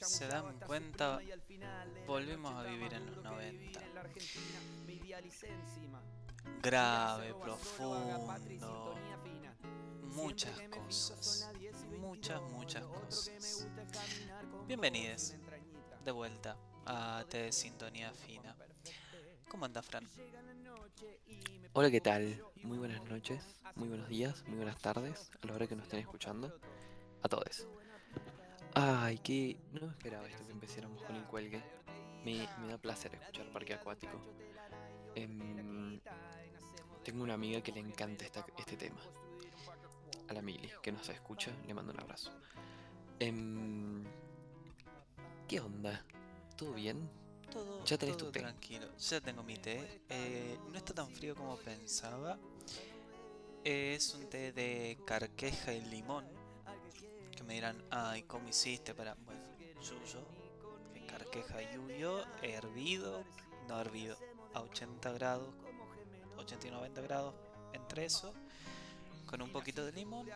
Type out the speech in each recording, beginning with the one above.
se dan cuenta, la a vivir en los duro que vivir 90. en la Argentina. Me idealicé encima. Grave, profundo, muchas cosas, son las 10 y 22. muchas, muchas cosas. entrañita. De vuelta a T de Sintonía Fina. ¿Cómo anda, Fran? Hola, ¿qué tal? Muy buenas noches, muy buenos días, muy buenas tardes, a la hora que nos estén escuchando. A todos. Ay, que no me esperaba esto que empezáramos con el cuelgue. Me, me da placer escuchar Parque Acuático. Em, tengo una amiga que le encanta esta- este tema. A la Mili, que nos escucha, le mando un abrazo. Em, ¿Qué onda? ¿Todo bien? Todo, Ya tenés todo tu té. tranquilo. Ya tengo mi té. Eh, no está tan frío como pensaba. Es un té de carqueja y limón. Me dirán, ay, ¿cómo hiciste para...? Bueno, yuyo, carqueja yuyo, hervido, no hervido, a 80 grados, 80 y 90 grados, entre eso, con un poquito de limón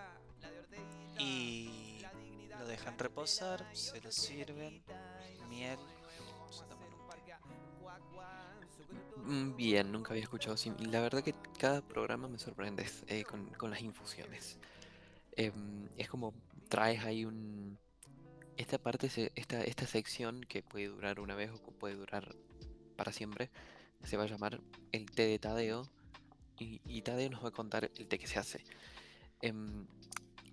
y lo dejan reposar, se lo sirven, miel, se toman un té. Mm, Bien, nunca había escuchado así. La verdad que cada programa me sorprendes eh, con, con las infusiones. Em, es como traes ahí un... Esta parte, se- esta, esta sección que puede durar una vez o que puede durar para siempre, se va a llamar el té de Tadeo. Y, y Tadeo nos va a contar el té que se hace. Em,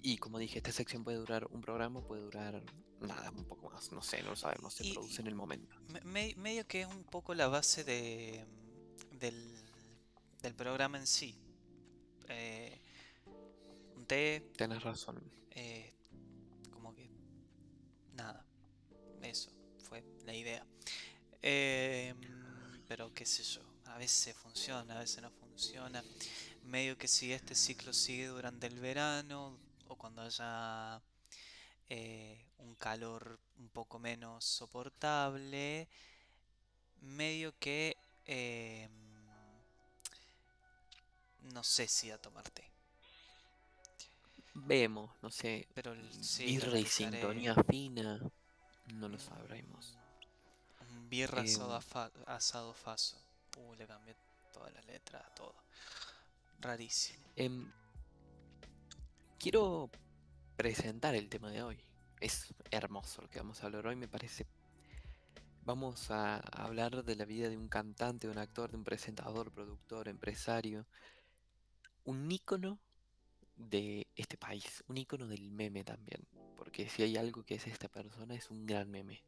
y como dije, esta sección puede durar un programa, puede durar nada, un poco más. No sé, no lo sabemos, se Y- produce en el momento. Me- me- medio que es un poco la base de, del, del programa en sí. Eh, un té, Tienes razón. eh, nada, eso fue la idea. Eh, pero qué sé yo, a veces funciona, a veces no funciona. Medio que si este ciclo sigue durante el verano o cuando haya eh, un calor un poco menos soportable, medio que eh, no sé si a tomar té. Vemos, no sé, Pero el- sí, birra y sintonía fina, no lo sabremos. Un birra Em. asado, fa- asado faso. Uh, le cambié toda la letra, todo. Rarísimo. Em, quiero presentar el tema de hoy. Es hermoso lo que vamos a hablar hoy, me parece. Vamos a hablar de la vida de un cantante, de un actor, de un presentador, productor, empresario. Un ícono de este país, un ícono del meme también. Porque si hay algo que es esta persona, es un gran meme.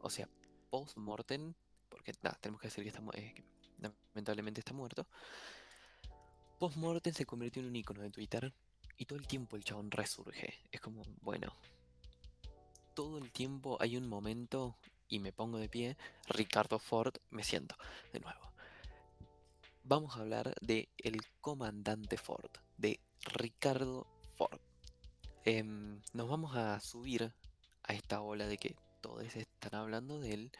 O sea, post-mortem, porque nada, tenemos que decir que, está, eh, lamentablemente está muerto. Post-mortem se convirtió en un icono de Twitter y todo el tiempo el chabón resurge. Es como, bueno, todo el tiempo hay un momento y me pongo de pie, Ricardo Ford, me siento de nuevo. Vamos a hablar de El Comandante Ford, de Ricardo Ford. Em, nos vamos a subir a esta ola de que todos están hablando de él.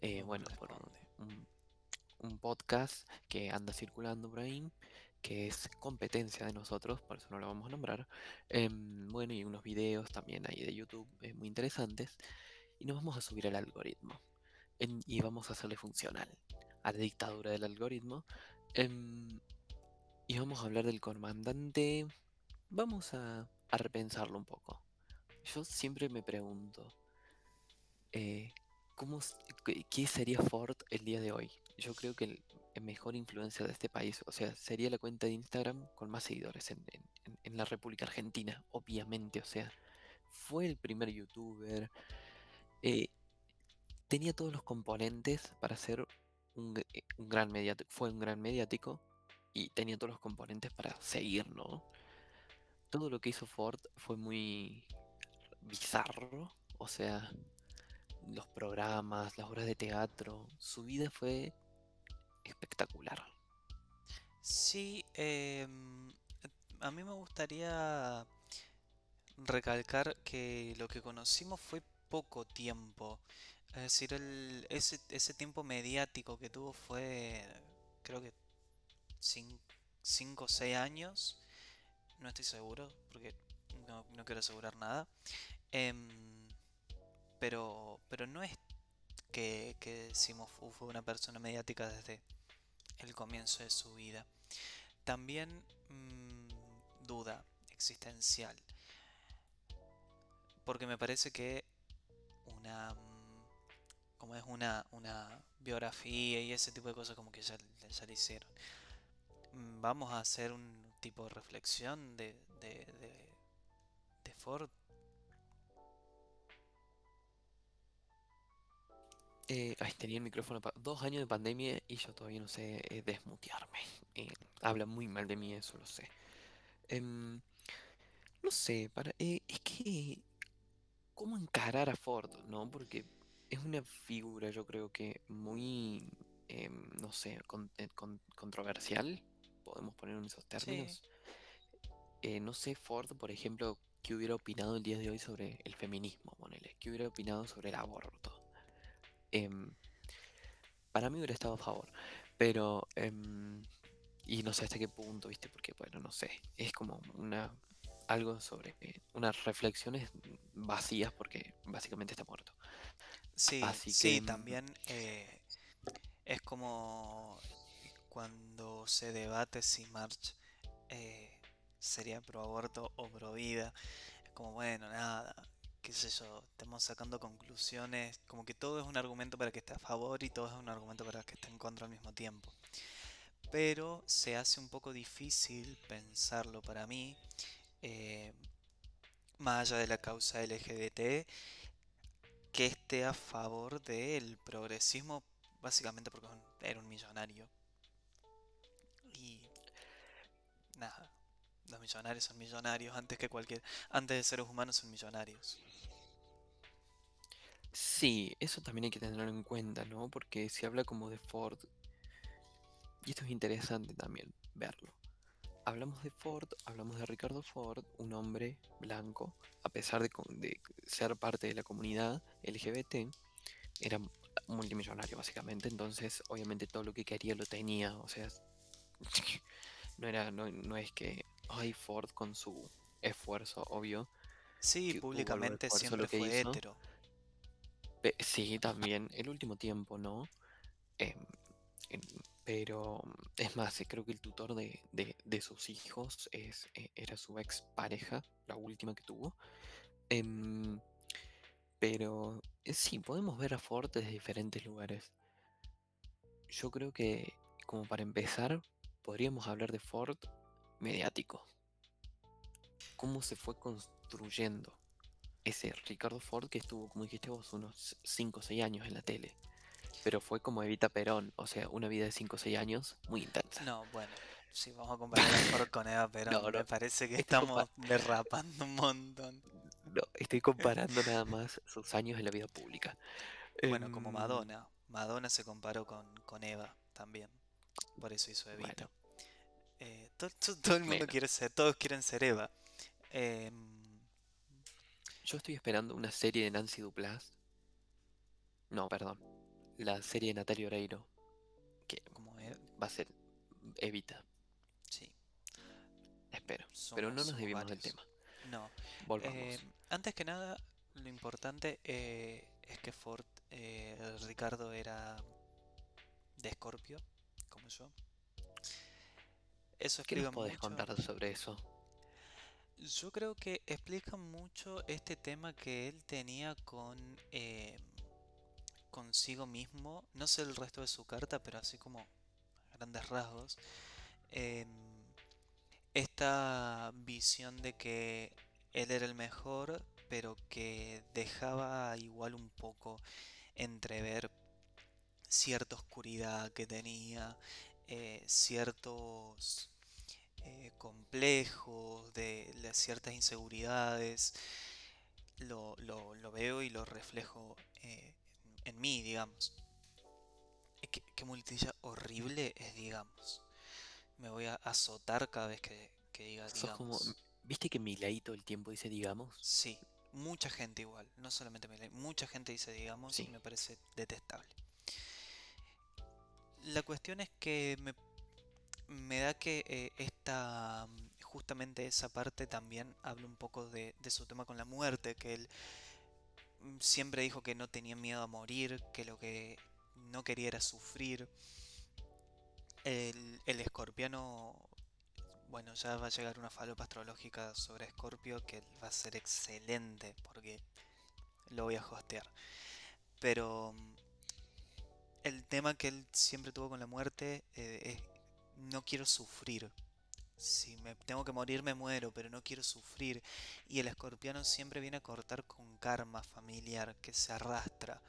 eh, No bueno, por un, un podcast que anda circulando por ahí, que es competencia de nosotros, por eso no lo vamos a nombrar. Em, bueno, y unos videos también ahí de YouTube eh, muy interesantes. Y nos vamos a subir al algoritmo. En- y vamos a hacerle funcional a la dictadura del algoritmo. Em, y vamos a hablar del comandante. Vamos a, repensarlo un poco. Yo siempre me pregunto, eh, ¿cómo, qué, sería Ford el día de hoy? Yo creo que el, mejor influencer de este país, o sea, sería la cuenta de Instagram con más seguidores en, la República Argentina, obviamente, o sea, fue el primer youtuber, eh, tenía todos los componentes para ser un, eh, un gran mediático, fue un gran mediático y tenía todos los componentes para seguir, ¿no? Todo lo que hizo Ford fue muy bizarro, o sea, los programas, las obras de teatro, su vida fue espectacular. Sí, em, a mí me gustaría recalcar que lo que conocimos fue poco tiempo. Es decir, el- ese, ese tiempo mediático que tuvo fue, creo que 5 o 6 años. No estoy seguro, porque no, quiero asegurar nada. Em, pero, pero no es que, que decimos "Uh, fue una persona mediática desde el comienzo de su vida. También mm, duda existencial. Porque me parece que una. mm, Como es una, una biografía y ese tipo de cosas, como que ya, ya le hicieron. Mm, Vamos a hacer un tipo de reflexión de, de, de, de Ford. Eh, ay, tenía el micrófono apagado. Dos años de pandemia y yo todavía no sé eh, desmutearme. Eh, habla muy mal de mí, eso lo sé. Em, no sé, para, eh, es que cómo encarar a Ford, ¿no? Porque es una figura, yo creo que muy, em, no sé, con- eh, con- controversial, podemos poner en esos Sí. términos. Eh, no sé, Ford, por ejemplo, qué hubiera opinado el día de hoy sobre el feminismo, ponele, qué hubiera opinado sobre el aborto. Em, para mí hubiera estado a favor, pero, em, y no sé hasta qué punto, ¿viste? Porque, bueno, no sé, es como una, algo sobre, eh, unas reflexiones vacías porque básicamente está muerto. Sí, Así sí, que, mm, también eh, es como cuando se debate si March eh, sería pro aborto o pro vida. Como, bueno, nada, qué sé yo, estamos sacando conclusiones, como que todo es un argumento para que esté a favor y todo es un argumento para que esté en contra al mismo tiempo. Pero se hace un poco difícil pensarlo para mí, eh, más allá de la causa LGBT, que esté a favor del progresismo, básicamente porque era un millonario. Nada, los millonarios son millonarios antes que cualquier, antes de seres humanos son millonarios. sí, eso también hay que tenerlo en cuenta, ¿no? Porque se habla como de Ford, y esto es interesante también verlo. Hablamos de Ford, hablamos de Ricardo Ford, un hombre blanco, a pesar de, ser parte de la comunidad LGBT, era mu- multimillonario básicamente, entonces obviamente todo lo que quería lo tenía, o sea, no era, no, no es que, ay, Ford con su esfuerzo, obvio, Sí, públicamente esfuerzo siempre que fue hizo, hetero. Sí, también, el último tiempo, ¿no? Em, pero es más, eh, creo que el tutor de, de- de sus hijos es, eh, era su ex pareja, la última que tuvo. Em, pero eh, sí, podemos ver a Ford desde diferentes lugares. Yo creo que, como para empezar, podríamos hablar de Ford mediático. Cómo se fue construyendo ese Ricardo Ford que estuvo, como dijiste vos, unos 5 o 6 años en la tele. Pero fue como Evita Perón, o sea, una vida de 5 o 6 años muy intensa. No, bueno, si vamos a comparar a Ford con Eva Perón, No, no, me parece que estamos derrapando un montón. no, estoy comparando nada más sus años en la vida pública. Bueno, como Em, Madonna. Madonna se comparó con, con Eva también. Por eso hizo bueno, Evita. Eh, to- to- todo el mundo quiere ser, todos quieren ser Eva. Em, Yo estoy esperando una serie de Nancy Duplass. No, perdón. La serie de Natalia Oreiro, que va a ser Evita, sí, espero. Pero no nos desviemos del tema. No, Volvamos. eh, antes que nada, lo importante eh, es que Ford, eh, Ricardo era de Escorpio, como yo. Eso ¿Qué nos podés mucho. contar sobre eso? Yo creo que explica mucho este tema que él tenía con eh, consigo mismo. No sé el resto de su carta, pero así como a grandes rasgos. em, esta visión de que él era el mejor, pero que dejaba igual un poco entrever cierta oscuridad que tenía, eh, ciertos eh, complejos, de, de ciertas inseguridades. Lo, lo- lo veo y lo reflejo eh, en, en mí, digamos. Qué, qué muletilla horrible es, digamos. Me voy a azotar cada vez que, que diga como. digamos. ¿Viste que Milei todo el tiempo dice digamos? Sí, mucha gente igual, no solamente Milei, mucha gente dice digamos y Sí. me parece detestable. La cuestión es que me, me da que eh, esta, justamente esa parte también habla un poco de, de su tema con la muerte, que él mm, siempre dijo que no tenía miedo a morir, que lo que no quería era sufrir. El, el escorpiano, bueno, ya va a llegar una falopa astrológica sobre Escorpio que va a ser excelente porque lo voy a hostear. Pero mm, el tema que él siempre tuvo con la muerte eh, es no quiero sufrir. Si me tengo que morir me muero, pero no quiero sufrir. Y el escorpiano siempre viene a cortar con karma familiar que se arrastra.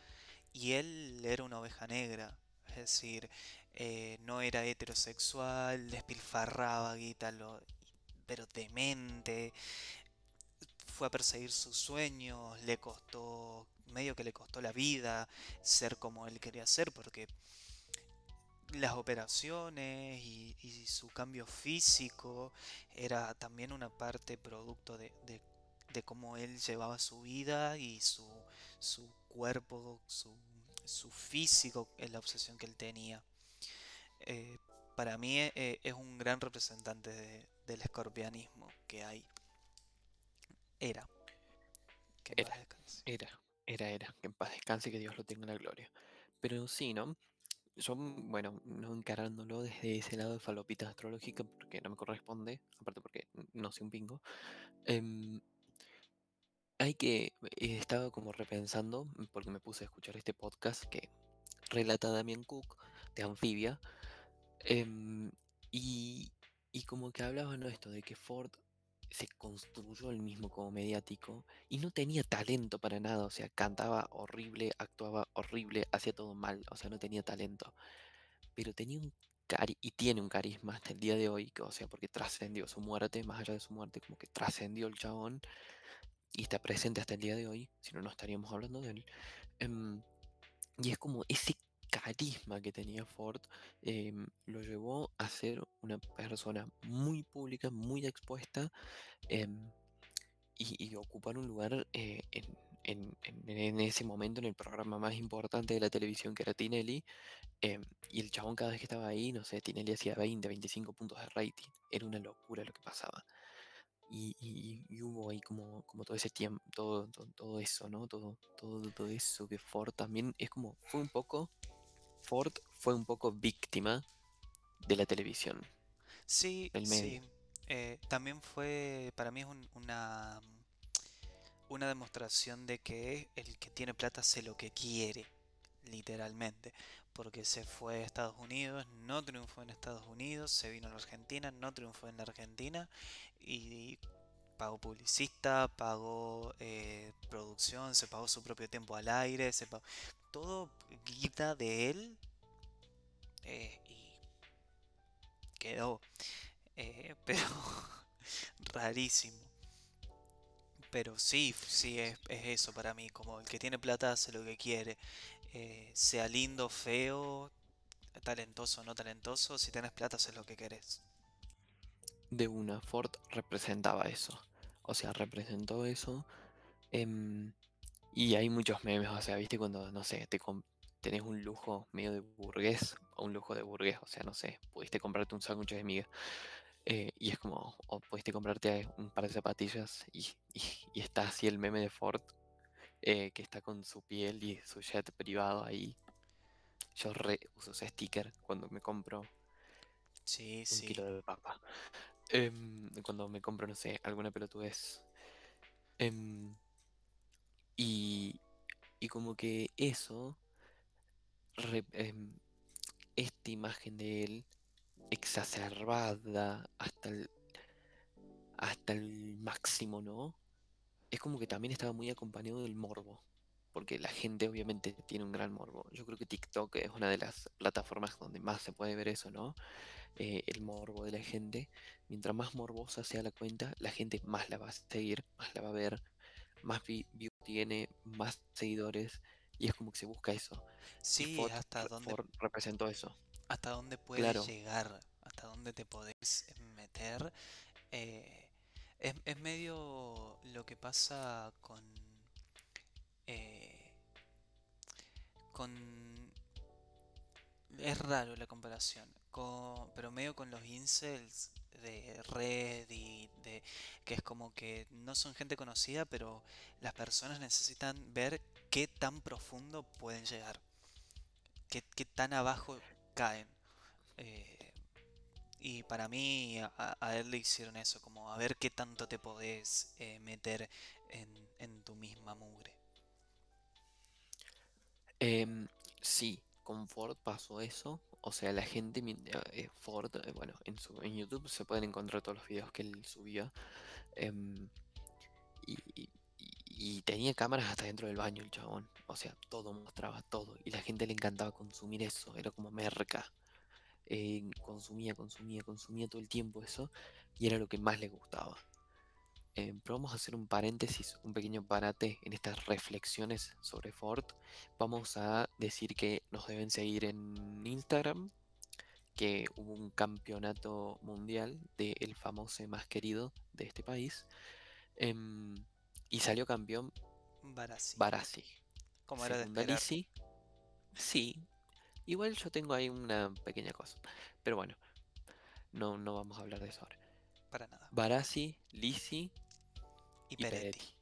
Y él era una oveja negra, es decir, eh, no era heterosexual, despilfarraba guita, lo- pero demente, fue a perseguir sus sueños, le costó, medio que le costó la vida ser como él quería ser, porque las operaciones y, y su cambio físico era también una parte producto de, de- de cómo él llevaba su vida y su, su cuerpo, su, su físico, la obsesión que él tenía. Eh, para mí eh, es un gran representante de- del escorpianismo que hay. Era. Que Era. Era, era, era. Que en paz descanse, que Dios lo tenga en la gloria. Pero sí, ¿no? Yo, bueno, no encarándolo desde ese lado de falopita astrológica, porque no me corresponde, aparte porque no soy un pingo. em, hay que. He estado como repensando, porque me puse a escuchar este podcast que relata Damien Cook de Anfibia. em, y, y como que hablaba, ¿no? Esto de que Ford se construyó él mismo como mediático y no tenía talento para nada, o sea, cantaba horrible, actuaba horrible, hacía todo mal, o sea, no tenía talento, pero tenía un cari y tiene un carisma hasta el día de hoy, o sea, porque trascendió su muerte, más allá de su muerte, como que trascendió el chabón y está presente hasta el día de hoy, si no, no estaríamos hablando de él. Em, y es como ese carisma que tenía Ford em, lo llevó a ser una persona muy pública, muy expuesta em, y, y ocupar un lugar eh, en, ese momento en el programa más importante de la televisión que era Tinelli. em, y el chabón cada vez que estaba ahí, no sé, Tinelli hacía 20, 25 puntos de rating. Era una locura lo que pasaba. Y hubo ahí como, como todo ese tiempo, todo, todo, todo eso, ¿no? Todo, todo, todo eso que Ford también es como, fue un poco, Ford fue un poco víctima de la televisión, Sí, sí. eh, también fue, para mí es un- una, una demostración de que el que tiene plata hace lo que quiere, literalmente. Porque se fue a Estados Unidos, no triunfó en Estados Unidos, se vino a la Argentina, no triunfó en la Argentina y pagó publicista, pagó eh, producción, se pagó su propio tiempo al aire, se pagó todo guita de él eh, y quedó. Eh, pero rarísimo. Pero sí, sí, es, es eso para mí. Como el que tiene plata hace lo que quiere. Eh, sea lindo, feo, talentoso o no talentoso. Si tenés plata, haces lo que querés. De una, Ford representaba eso. O sea, representó eso. em, y hay muchos memes, o sea, viste cuando, no sé, te tenés un lujo medio de burgués, o un lujo de burgués, o sea, no sé, pudiste comprarte un sándwich de miga. eh, y es como, o pudiste comprarte un par de zapatillas y, y, y está así el meme de Ford, eh, que está con su piel y su jet privado ahí. Yo re uso ese sticker cuando me compro Sí, un sí. kilo de papa. Em, cuando me compro, no sé, alguna pelotudez. Em, y, como que eso, em, esta imagen de él exacerbada hasta el, hasta el máximo, ¿no? Es como que también estaba muy acompañado del morbo, porque la gente obviamente tiene un gran morbo. Yo creo que TikTok es una de las plataformas donde más se puede ver eso, ¿no? Eh, el morbo de la gente. Mientras más morbosa sea la cuenta, la gente más la va a seguir, más la va a ver, más vi- tiene, más seguidores, y es como que se busca eso. Sí, Ford, hasta dónde, Ford representó eso. hasta dónde puedes Claro. llegar, hasta dónde te podés meter. eh, es, es medio lo que pasa con, eh, con... Es raro la comparación, pero medio con los incels de Reddit, de, que es como que no son gente conocida, pero las personas necesitan ver qué tan profundo pueden llegar, qué, qué tan abajo caen. Eh, y para mí a, a él le hicieron eso, como a ver qué tanto te podés eh, meter en, en tu misma mugre. Em, sí, con Ford pasó eso. O sea, la gente, eh, Ford, eh, bueno, en, su, en YouTube se pueden encontrar todos los videos que él subía. em, y- y tenía cámaras hasta dentro del baño el chabón. O sea, todo mostraba todo. Y la gente le encantaba consumir eso. Era como merca. eh, consumía, consumía, consumía todo el tiempo eso. Y era lo que más le gustaba. Eh, pero vamos a hacer un paréntesis, un pequeño parate en estas reflexiones sobre Ford. Vamos a decir que nos deben seguir en Instagram, que hubo un campeonato mundial del famoso más querido de este país. em, y salió campeón Barassi, Barassi. como era de. Lisi. Sí, igual yo tengo ahí una pequeña cosa. Pero bueno, no, no vamos a hablar de eso ahora. Para nada. Barassi, Lisi Y y Peretti. Peretti.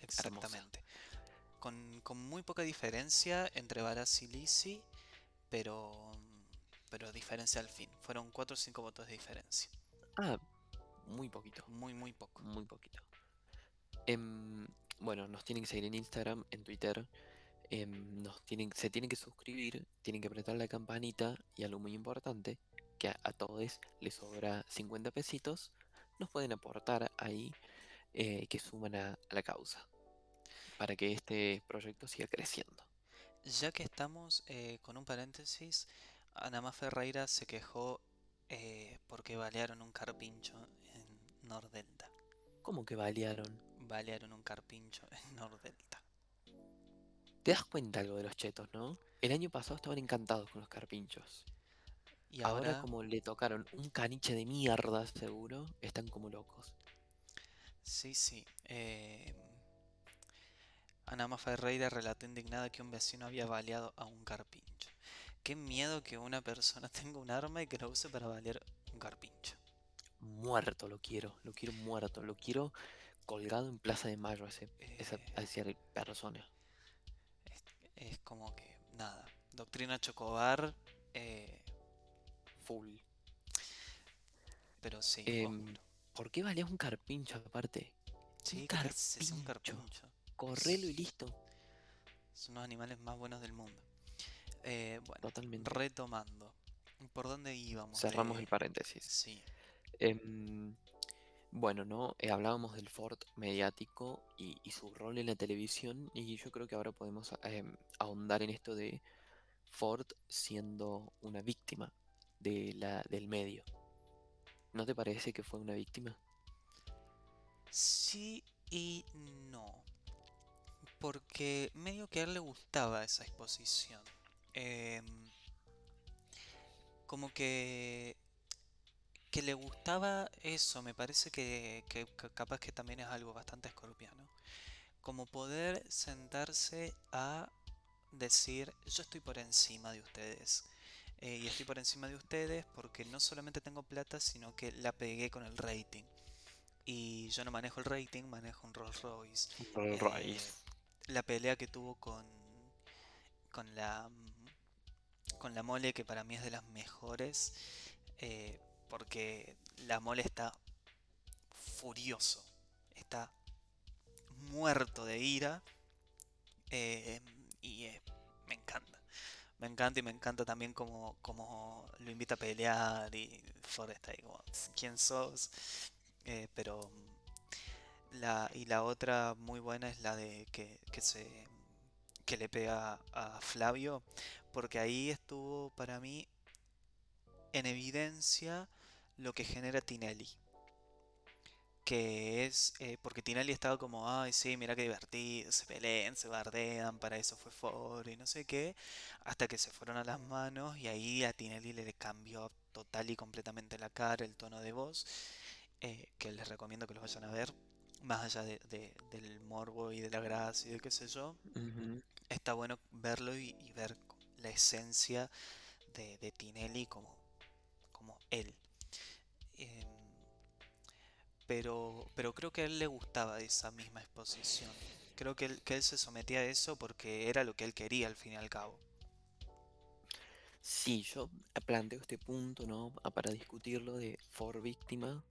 Exactamente. Con, con muy poca diferencia entre Barassi y Lisi, pero, pero diferencia al fin. Fueron 4 o 5 votos de diferencia. Ah, muy poquito. Muy, muy poco. Muy poquito. Em, bueno, nos tienen que seguir en Instagram, en Twitter. em, nos tienen, se tienen que suscribir, tienen que apretar la campanita y algo muy importante, que a, a todos les sobra 50 pesitos, nos pueden aportar ahí eh, que suman a, a la causa para que este proyecto siga creciendo. Ya que estamos eh, con un paréntesis, Anamá Ferreira se quejó eh, porque balearon un carpincho en Nordelta. ¿Cómo que balearon? Balearon un carpincho en Nordelta. ¿Te das cuenta algo de los chetos, no? El año pasado estaban encantados con los carpinchos. Y Ahora, ahora, como le tocaron un caniche de mierda, seguro, están como locos. sí, sí. Eh, Anamá Ferreira relató indignada que un vecino había baleado a un carpincho. Qué miedo que una persona tenga un arma y que lo use para balear un carpincho. Muerto lo quiero, lo quiero muerto, lo quiero colgado en Plaza de Mayo a, ese, esa, Eh, a esa persona. es, es como que, nada. Doctrina Chocobar, eh, Full. pero sí, Em. ¿Por qué baleas un carpincho aparte? Sí, ¿qué haces? Un carpincho. carpincho. Correlo y listo. Son los animales más buenos del mundo. Eh, bueno, Totalmente. retomando. ¿Por dónde íbamos? Cerramos de- el paréntesis. Sí, Em, bueno, ¿no? Eh, hablábamos del Ford mediático y, y su rol en la televisión y yo creo que ahora podemos em, ahondar en esto de Ford siendo una víctima de la, del medio. ¿No te parece que fue una víctima? sí y no. Porque medio que a él le gustaba esa exposición. Em, como que que le gustaba eso, me parece que, que ca- capaz que también es algo bastante escorpiano. Como poder sentarse a decir, yo estoy por encima de ustedes. Eh, y estoy por encima de ustedes porque no solamente tengo plata, sino que la pegué con el rating. Y yo no manejo el rating, manejo un Rolls Royce. Rolls Eh, Royce. La pelea que tuvo con, con la, con la mole, que para mí es de las mejores. eh, porque la mole está furioso, está muerto de ira eh, y eh, me encanta. Me encanta y me encanta también como, como lo invita a pelear y Ford está ahí como, ¿quién sos? Eh, pero la, y la otra muy buena es la de que, que se que le pega a Flavio, porque ahí estuvo para mí en evidencia lo que genera Tinelli. Que es, eh, porque Tinelli estaba como, ay, sí, mira qué divertido, se pelean, se bardean, para eso fue Ford y no sé qué, hasta que se fueron a las manos y ahí a Tinelli le cambió total y completamente la cara, el tono de voz, eh, que les recomiendo que los vayan a ver, más allá de- de- del morbo y de la gracia y de qué sé yo, está bueno verlo y, y ver la esencia de, de Tinelli como, como él. Em, pero, pero creo que a él le gustaba esa misma exposición. Creo que él, que él se sometía a eso porque era lo que él quería al fin y al cabo. Sí, yo planteo este punto, ¿no? Ah, Para discutirlo de for víctima,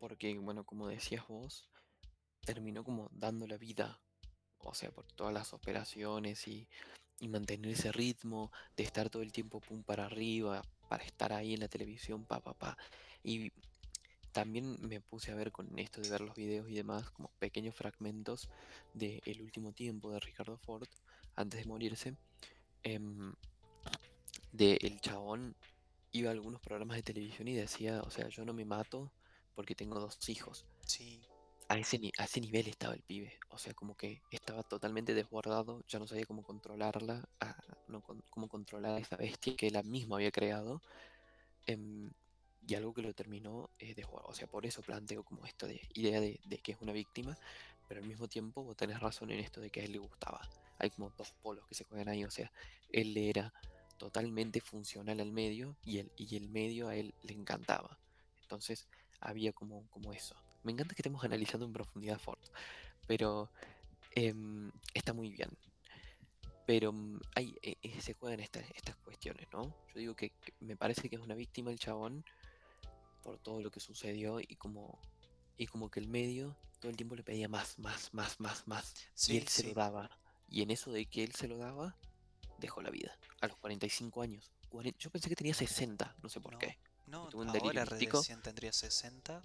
porque, bueno, como decías vos, terminó como dando la vida, o sea, por todas las operaciones y, y mantener ese ritmo de estar todo el tiempo pum para arriba, para estar ahí en la televisión, pa, pa, pa. Y también me puse a ver con esto de ver los videos y demás, como pequeños fragmentos de El último tiempo de Ricardo Ford, antes de morirse. em, de el chabón iba a algunos programas de televisión y decía, o sea, yo no me mato porque tengo dos hijos. Sí, A ese, a ese nivel estaba el pibe. O sea, como que estaba totalmente desbordado, ya no sabía cómo controlarla, a- no con- cómo controlar a esa bestia que él mismo había creado. em, y algo que lo terminó eh, desbordado. O sea, por eso planteo como esta de, idea de, de que es una víctima, pero al mismo tiempo vos tenés razón en esto de que a él le gustaba. Hay como dos polos que se juegan ahí. O sea, él era totalmente funcional al medio y el, y el medio a él le encantaba. Entonces había como, como eso. Me encanta que estemos analizando en profundidad Ford, pero em, está muy bien. Pero mm, hay, eh, eh, se juegan estas, estas cuestiones, ¿no? Yo digo que, que me parece que es una víctima el chabón por todo lo que sucedió y como, y como que el medio todo el tiempo le pedía más, más, más, más, más. y sí, él se lo daba. Y en eso de que él se lo daba, dejó la vida. A los 45 años. Yo pensé que tenía 60, no sé por No, qué. no, un ahora recién tendría 60.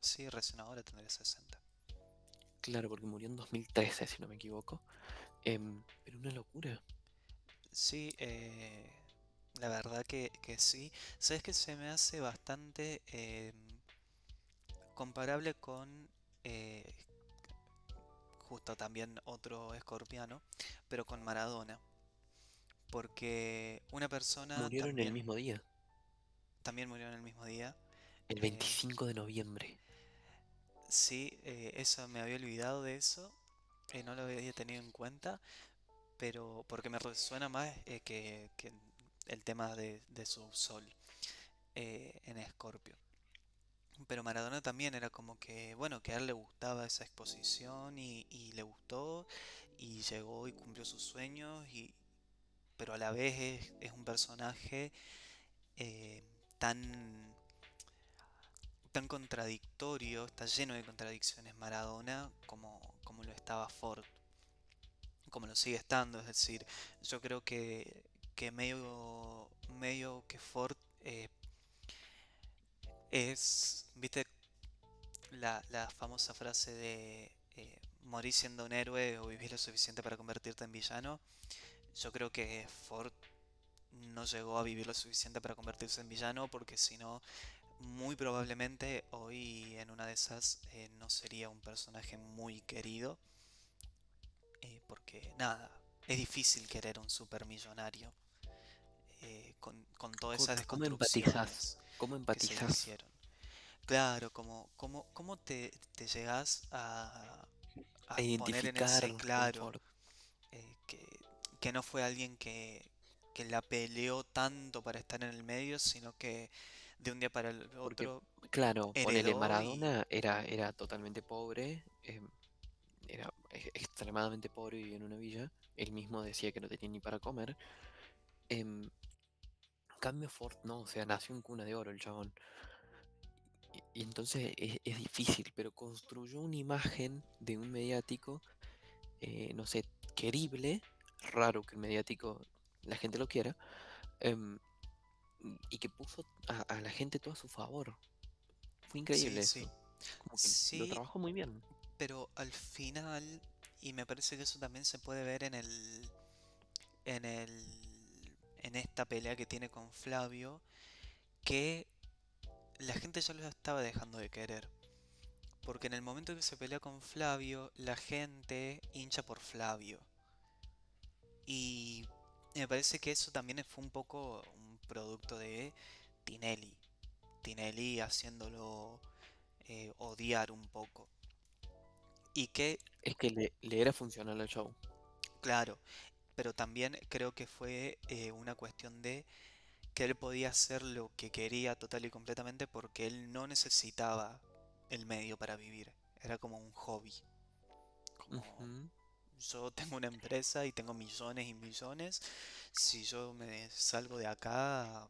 Sí, recién ahora tendría 60. Claro, porque murió en 2013, si no me equivoco. Em, pero una locura. Sí, eh, la verdad que, que sí. Sabes que se me hace bastante em, comparable con eh, justo también otro escorpiano, pero con Maradona. Porque una persona Murieron en el también, mismo día, también murió en el mismo día. el Eh, 25 de noviembre. Sí, eh, eso me había olvidado de eso, eh, no lo había tenido en cuenta, pero porque me resuena más eh, que, que el tema de, su sol eh, en Escorpio. Pero Maradona también era como que, bueno, que a él le gustaba esa exposición y, le gustó y llegó y cumplió sus sueños, y, pero a la vez es, es un personaje eh, tan tan contradictorio, está lleno de contradicciones Maradona como, como lo estaba Ford, como lo sigue estando. Es decir, yo creo que, que medio, medio que Ford eh, es, viste, la, la famosa frase de eh, morir siendo un héroe o vivir lo suficiente para convertirte en villano. Yo creo que Ford no llegó a vivir lo suficiente para convertirse en villano porque si no muy probablemente hoy en una de esas eh, no sería un personaje muy querido. porque nada, es difícil querer un supermillonario con, con todas ¿Cómo, esas cómo desconstrucciones ¿Cómo que se hicieron. Claro, como, como, cómo te, te llegas a, A a poner en identificar ese claro eh, que, que no fue alguien que, que la peleó tanto para estar en el medio, sino que de un día para el Porque, otro claro, ponele y Maradona, era, era totalmente pobre, em, era e- extremadamente pobre, vivía en una villa. Él mismo decía que no tenía ni para comer. em, cambio Ford no, o sea, nació en cuna de oro el chabón. Y, y entonces es, es difícil, pero construyó una imagen de un mediático, eh, no sé, querible, raro que el mediático la gente lo quiera, em, y que puso a, a la gente todo a su favor. Fue increíble Sí, eso. sí. Como que lo Sí, trabajó muy bien. pero al final, y me parece que eso también se puede ver en el, en el, en esta pelea que tiene con Flavio, que la gente ya lo estaba dejando de querer. Porque en el momento que se pelea con Flavio, la gente hincha por Flavio. Y me parece que eso también fue un poco un producto de Tinelli. Tinelli haciéndolo eh, odiar un poco. Y que, Es que le, le era funcional al show. claro, pero también creo que fue eh, una cuestión de que él podía hacer lo que quería total y completamente porque él no necesitaba el medio para vivir. Era como un hobby. Como yo tengo una empresa y tengo millones y millones. Si yo me salgo de acá,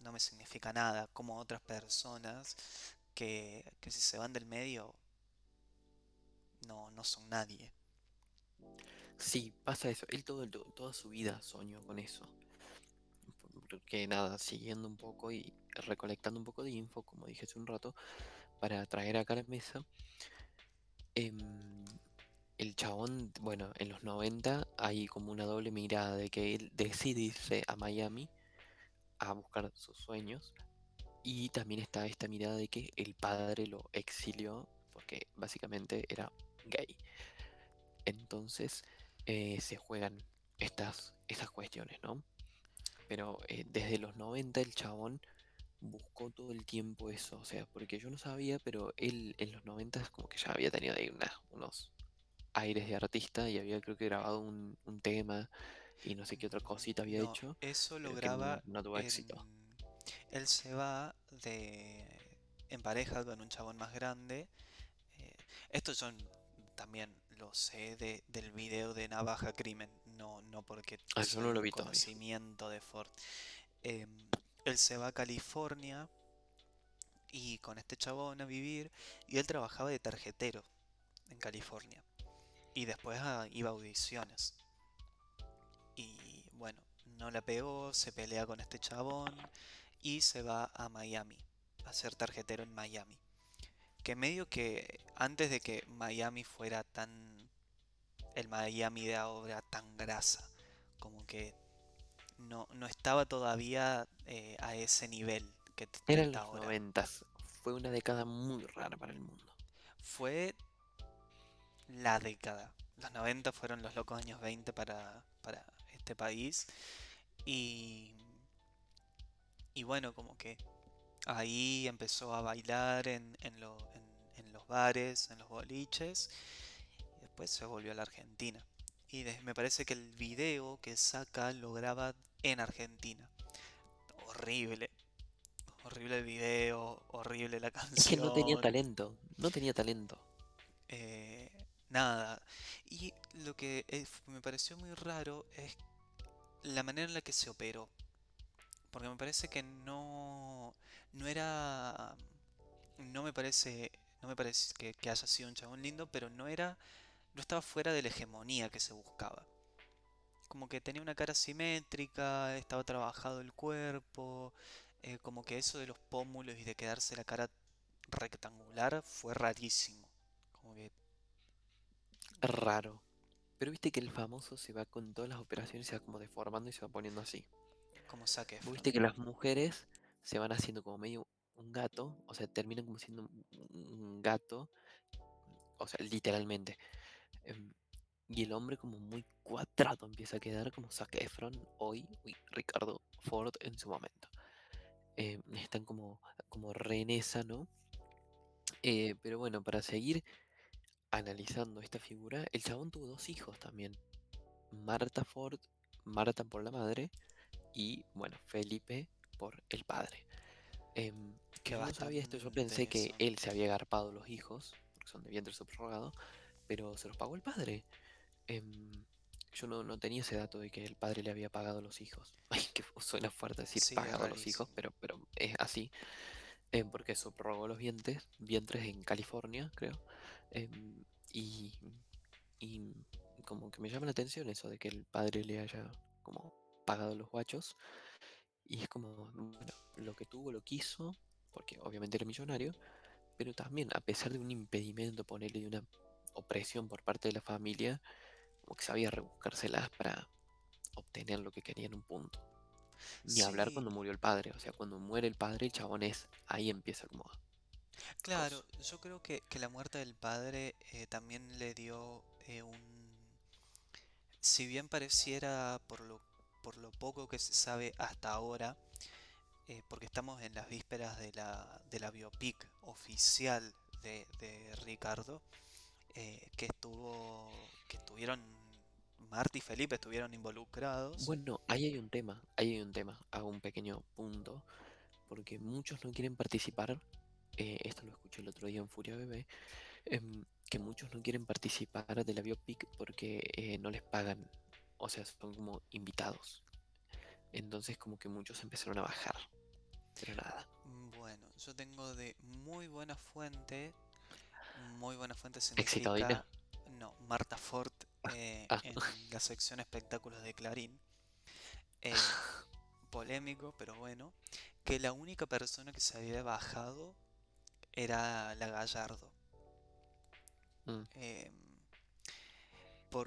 no me significa nada. Como otras personas que, que si se van del medio, no, no son nadie. Sí, pasa eso. Él todo, toda su vida soñó con eso. Porque nada, siguiendo un poco y recolectando un poco de info, como dije hace un rato, para traer acá la mesa. em, el chabón, bueno, en los 90 hay como una doble mirada de que él decide irse a Miami a buscar sus sueños. Y también está esta mirada de que el padre lo exilió porque básicamente era gay. Entonces eh, se juegan estas, estas cuestiones, ¿no? Pero eh, desde los 90 el chabón buscó todo el tiempo eso, o sea, porque yo no sabía, pero él en los 90 es como que ya había tenido ahí una- unos aires de artista y había creo que grabado un, un tema y no sé qué otra cosita había No, hecho, eso lo no, graba no tuvo éxito. Él se va de... en pareja con un chabón más grande. eh, esto yo n- también lo sé de- del video de Navaja Crimen, no, no porque Ah, no lo todavía. conocimiento de Ford. Em, él se va a California y con este chabón a vivir y él trabajaba de tarjetero en California y después a- iba a audiciones. Y bueno, no la pegó, se pelea con este chabón y se va a Miami, a ser tarjetero en Miami. Que medio que antes de que Miami fuera tan... el Miami de ahora tan grasa, como que no, no estaba todavía eh, a ese nivel que, Eran los ahora. noventas, fue una década muy rara para el mundo. Fue la década. Los 90 fueron los locos años 20 para, para este país. Y, y bueno, como que ahí empezó a bailar en, en, lo- en- en los bares, en los boliches. Y después se volvió a la Argentina. Y de- me parece que el video que saca lo graba en Argentina. Horrible. Horrible el video, horrible la Es que no tenía canción. talento, no tenía talento. Eh, nada. Y lo que me pareció muy raro es la manera en la que se operó. Porque me parece que no, no era, no me parece, no me parece que, que haya sido un chabón lindo, pero no era, no estaba fuera de la hegemonía que se buscaba. Como que tenía una cara simétrica, estaba trabajado el cuerpo, eh, como que eso de los pómulos y de quedarse la cara rectangular fue rarísimo. Como que Raro. Pero viste que el famoso se va con todas las operaciones, se va como deformando y se va poniendo así. como Efron. viste que las mujeres se van haciendo como medio un gato, o sea, terminan como siendo un gato, o sea, literalmente. Em, Y el hombre como muy cuadrado empieza a quedar como Zac Efron hoy, uy, Ricardo Ford en su momento. Em, están como, como re en esa, ¿no? Eh, pero bueno, para seguir analizando esta figura, el chabón tuvo dos hijos también. Marta Ford, Marta por la madre, y bueno, Felipe por el padre. Em, Que yo no sabía esto, yo pensé que él se había agarpado los hijos, porque son de vientre subrogado, pero se los pagó el padre. Em, Yo no, no tenía ese dato de que el padre le había pagado los hijos. Ay, que suena fuerte decir Sí, pagado a los hijos, pero, pero es así. eh, porque subrogó los vientres, vientres en California, creo. em, y, y como que me llama la atención eso de que el padre le haya como pagado los guachos. Y es como, bueno, lo que tuvo lo quiso, porque obviamente era millonario, pero también a pesar de un impedimento, ponerle de una opresión por parte de la familia, como que sabía rebuscárselas para obtener lo que quería en un punto. Ni hablar cuando murió el padre, o sea, cuando muere el padre, el chabón es, ahí empieza como a claro, yo creo que, que la muerte del padre eh, también le dio eh, un... Si bien pareciera por lo, por lo poco que se sabe hasta ahora, eh, porque estamos en las vísperas de la, de la biopic oficial de, de Ricardo, eh, que estuvo, que estuvieron, Marty y Felipe estuvieron involucrados. Bueno, ahí hay un tema, ahí hay un tema, hago un pequeño punto, porque muchos no quieren participar, eh, esto lo escuché el otro día en Furia Bebé, em, que muchos no quieren participar de la biopic porque eh, no les pagan, o sea, son como invitados. Entonces como que muchos empezaron a bajar, pero nada. Bueno, yo tengo de muy buena fuente, muy buena fuente Excitadina. significa, no, Marta Ford eh, Ah, en la sección espectáculos de Clarín, eh, polémico, pero bueno, que la única persona que se había bajado era la Gallardo. mm.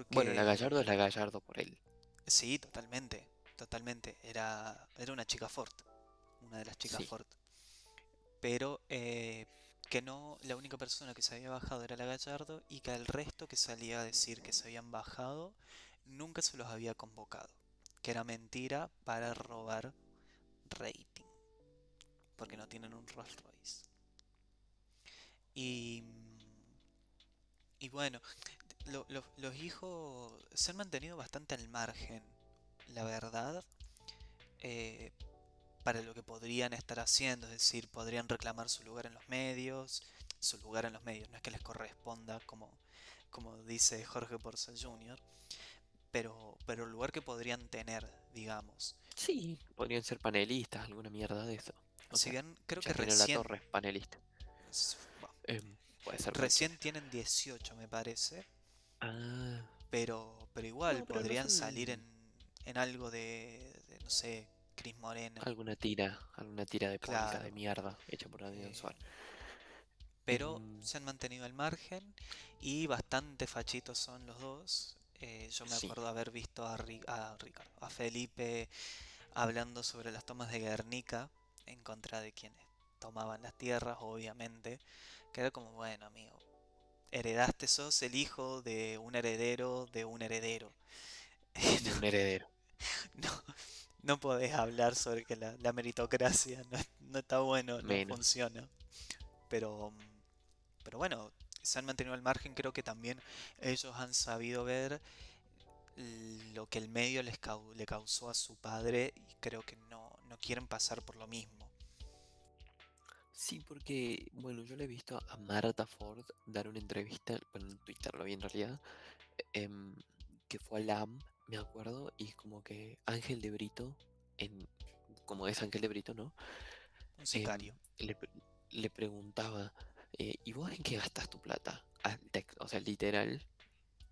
Bueno, la Gallardo es la Gallardo por él. sí, totalmente, totalmente, era, era una chica Ford, una de las chicas Sí. Ford. pero eh, que no, la única persona que se había bajado era la Gallardo y que al resto que salía a decir que se habían bajado nunca se los había convocado, que era mentira para robar rating, porque no tienen un Rolls Royce. Y, y bueno, lo- lo- los hijos se han mantenido bastante al margen, la verdad. eh, para lo que podrían estar haciendo, es decir, podrían reclamar su lugar en los medios, su lugar en los medios, no es que les corresponda como, como dice Jorge Porcel Jr., pero, pero el lugar que podrían tener, digamos. Sí, podrían ser panelistas, alguna mierda de eso. O Si sea, bien creo que Charlene La recién, Torre es panelista. bueno, Em, puede ser recién tienen 18 me parece, Ah, pero, pero igual no, pero no podrían salir en, en algo de, de, no sé, Cris Morena, alguna tira, alguna tira de polka de mierda hecha por Adrián eh, Suárez. pero Em, se han mantenido al margen y bastante fachitos son los dos. Eh, yo me sí, acuerdo haber visto a, Ri- a Ricardo, a Felipe hablando sobre las tomas de Guernica en contra de quienes tomaban las tierras, obviamente, que era como, bueno, amigo, heredaste, sos el hijo de un heredero de un heredero. de un heredero. No, no podés hablar sobre que la, la meritocracia no, no está bueno, no Menos. funciona. Pero, pero bueno, se han mantenido al margen, creo que también ellos han sabido ver lo que el medio les le causó a su padre y creo que no, no quieren pasar por lo mismo. Sí, porque, bueno, yo le he visto a Marta Ford dar una entrevista, bueno, en Twitter lo vi en realidad, em, que fue a LAM, me acuerdo, y como que Ángel de Brito, en, como es Ángel de Brito, ¿no? Un sicario. Em, le, pre- le preguntaba, eh, ¿y vos en qué gastas tu plata? Tex- o sea, literal.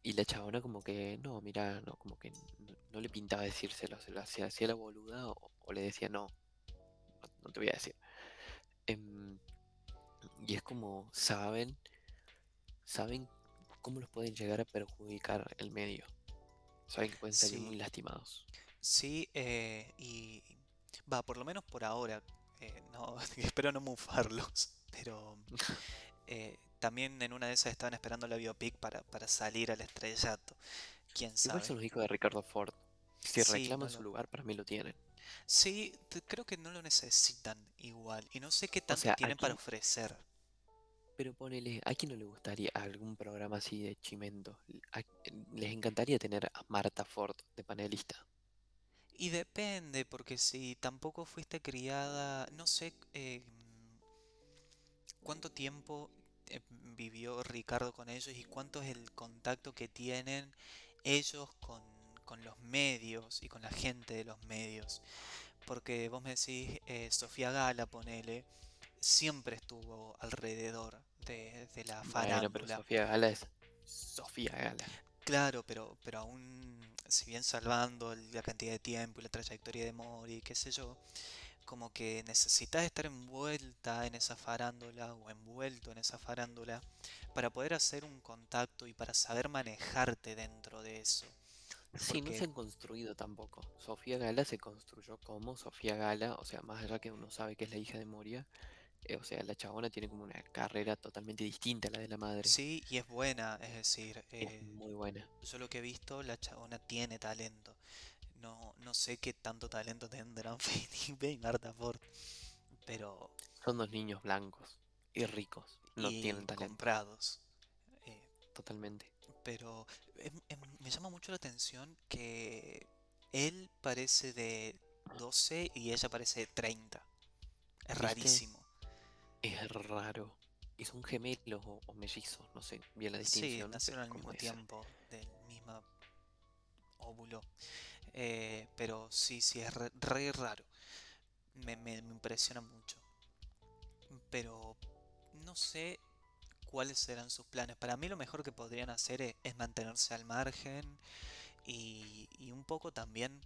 Y la chabona como que, no, mira, no, como que no, no le pintaba decírselo, se lo hacía, hacía la boluda o, o le decía, no, no, no te voy a decir. Em, y es como, saben, saben cómo los pueden llegar a perjudicar el medio. Saben que pueden salir muy lastimados. sí, eh, y va, por lo menos por ahora, eh, no, espero no mufarlos, pero eh, también en una de esas estaban esperando la biopic para, para salir al estrellato, quién Igual son sabe. los hijos de Ricardo Ford. Si Sí, no reclaman su lugar, para mí lo tienen. Sí, creo que no lo necesitan igual, y no sé qué tanto sea, tienen para ofrecer. pero ponele, ¿a quién no le gustaría algún programa así de chimento? ¿A- les encantaría tener a Marta Ford de panelista. Y depende, porque si tampoco fuiste criada, no sé eh, cuánto tiempo eh, vivió Ricardo con ellos y cuánto es el contacto que tienen ellos con, con los medios y con la gente de los medios. Porque vos me decís, eh, Sofía Gala, ponele, siempre estuvo alrededor de, de la Bueno, pero farándula. Sofía Gala es Sofía Gala. Claro, pero, pero aún, si bien salvando la cantidad de tiempo y la trayectoria de Mori, qué sé yo, como que necesitas estar envuelta en esa farándula o envuelto en esa farándula para poder hacer un contacto y para saber manejarte dentro de eso. Sí, no se han construido tampoco. Sofía Gala se construyó como Sofía Gala, o sea, más allá que uno sabe que es la hija de Moria, eh, o sea, la chabona tiene como una carrera totalmente distinta a la de la madre. sí, y es buena, es decir, Es eh, muy buena. yo lo que he visto, la chabona tiene talento. No, no sé qué tanto talento tendrán Felipe y Marta Ford, pero Son dos niños blancos y ricos. No y tienen talento, comprados. Eh, totalmente. Pero em- em- me llama mucho la atención que él parece de 12 y ella parece de 30. Es rarísimo. Es raro. Y son gemelos o, o mellizos, no sé bien la Sí, distinción. nacieron al mismo tiempo, del mismo óvulo. Eh, pero sí, sí, es re, re raro. Me, me- me impresiona mucho. Pero no sé cuáles serán sus planes. Para mí lo mejor que podrían hacer e- es, mantenerse al margen y, un poco también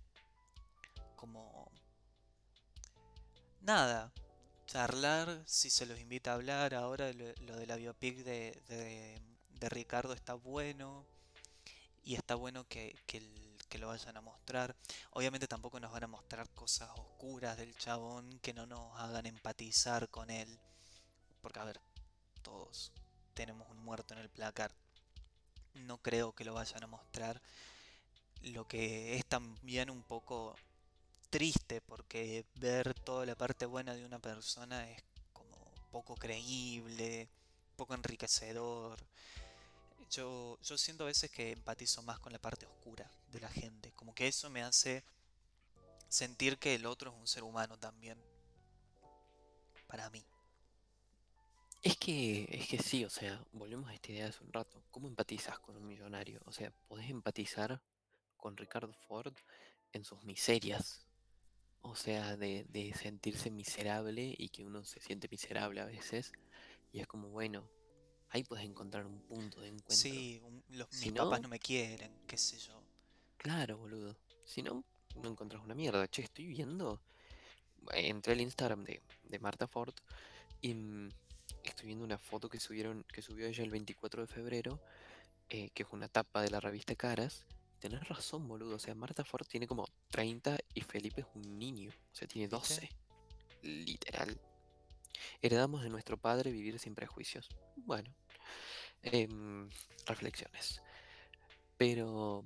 como... Nada, charlar, si se los invita a hablar. Ahora lo, de la biopic de, de- de Ricardo está bueno. Y está bueno que lo vayan a mostrar. Obviamente tampoco nos van a mostrar cosas oscuras del chabón que no nos hagan empatizar con él. Porque a ver, todos tenemos un muerto en el placar. No creo que lo vayan a mostrar. Lo que es también un poco triste porque ver toda la parte buena de una persona es como poco creíble, poco enriquecedor. Yo, yo siento a veces que empatizo más con la parte oscura de la gente, como que eso me hace sentir que el otro es un ser humano también. Para mí. Es que, es que sí, o sea, volvemos a esta idea de hace un rato. ¿Cómo empatizas con un millonario? O sea, podés empatizar con Ricardo Ford en sus miserias. O sea, de, de sentirse miserable y que uno se siente miserable a veces. Y es como, bueno, ahí puedes encontrar un punto de encuentro. Sí, un- los, Si mis papás no- no me quieren, qué sé yo. Claro, boludo. Si no, no encontrás una mierda. Che, estoy viendo. Entré al Instagram de, de Marta Ford y mm, estoy viendo una foto que subieron, que subió ella el 24 de febrero, eh, que es una tapa de la revista Caras. Tenés razón, boludo. O sea, Marta Ford tiene como 30 y Felipe es un niño. O sea, tiene ¿Viste? 12. Literal. Heredamos de nuestro padre vivir sin prejuicios. Bueno, em, reflexiones. Pero,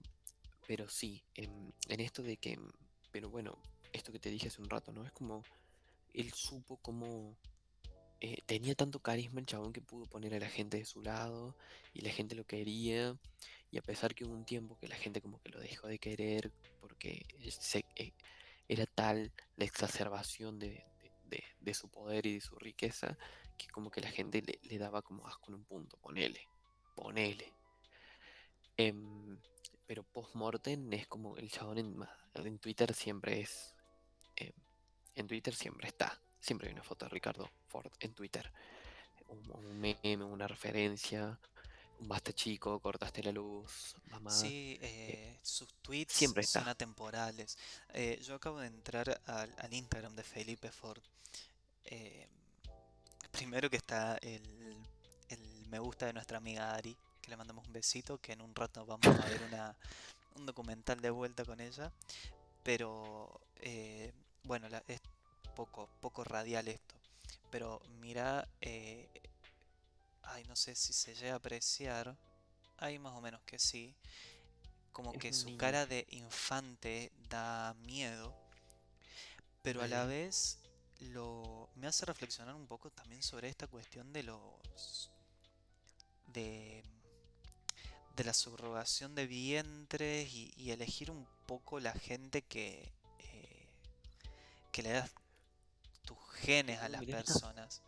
pero sí, em, en esto de que, em, pero bueno, esto que te dije hace un rato, ¿no? Es como, él supo cómo eh, tenía tanto carisma el chabón que pudo poner a la gente de su lado y la gente lo quería. Y a pesar que hubo un tiempo que la gente como que lo dejó de querer porque eh, era tal la exacerbación de, de- su poder y de su riqueza que como que la gente le, daba como asco en un punto. Ponele, ponele. Em, pero post-mortem es como el chabón en Twitter siempre es. em, en Twitter siempre está. Siempre hay una foto de Ricardo Ford en Twitter. Un, un meme, una referencia. Un basta chico, cortaste la luz, mamá. Sí, eh, sus tweets siempre son atemporales. Eh, yo acabo de entrar al, al Instagram de Felipe Ford. Eh, primero que está el, el me gusta de nuestra amiga Ari, que le mandamos un besito, que en un rato vamos a ver una, un documental de vuelta con ella. Pero eh, bueno, la- poco, poco radial esto. Pero mira, eh, ay, no sé si se llega a apreciar. Hay más o menos que sí. Como Es que su niño. cara de infante da miedo. Pero a la vez lo me hace reflexionar un poco también sobre esta cuestión de los de de la subrogación de vientres y, y elegir un poco la gente que eh, que le das genes a ¿No las personas.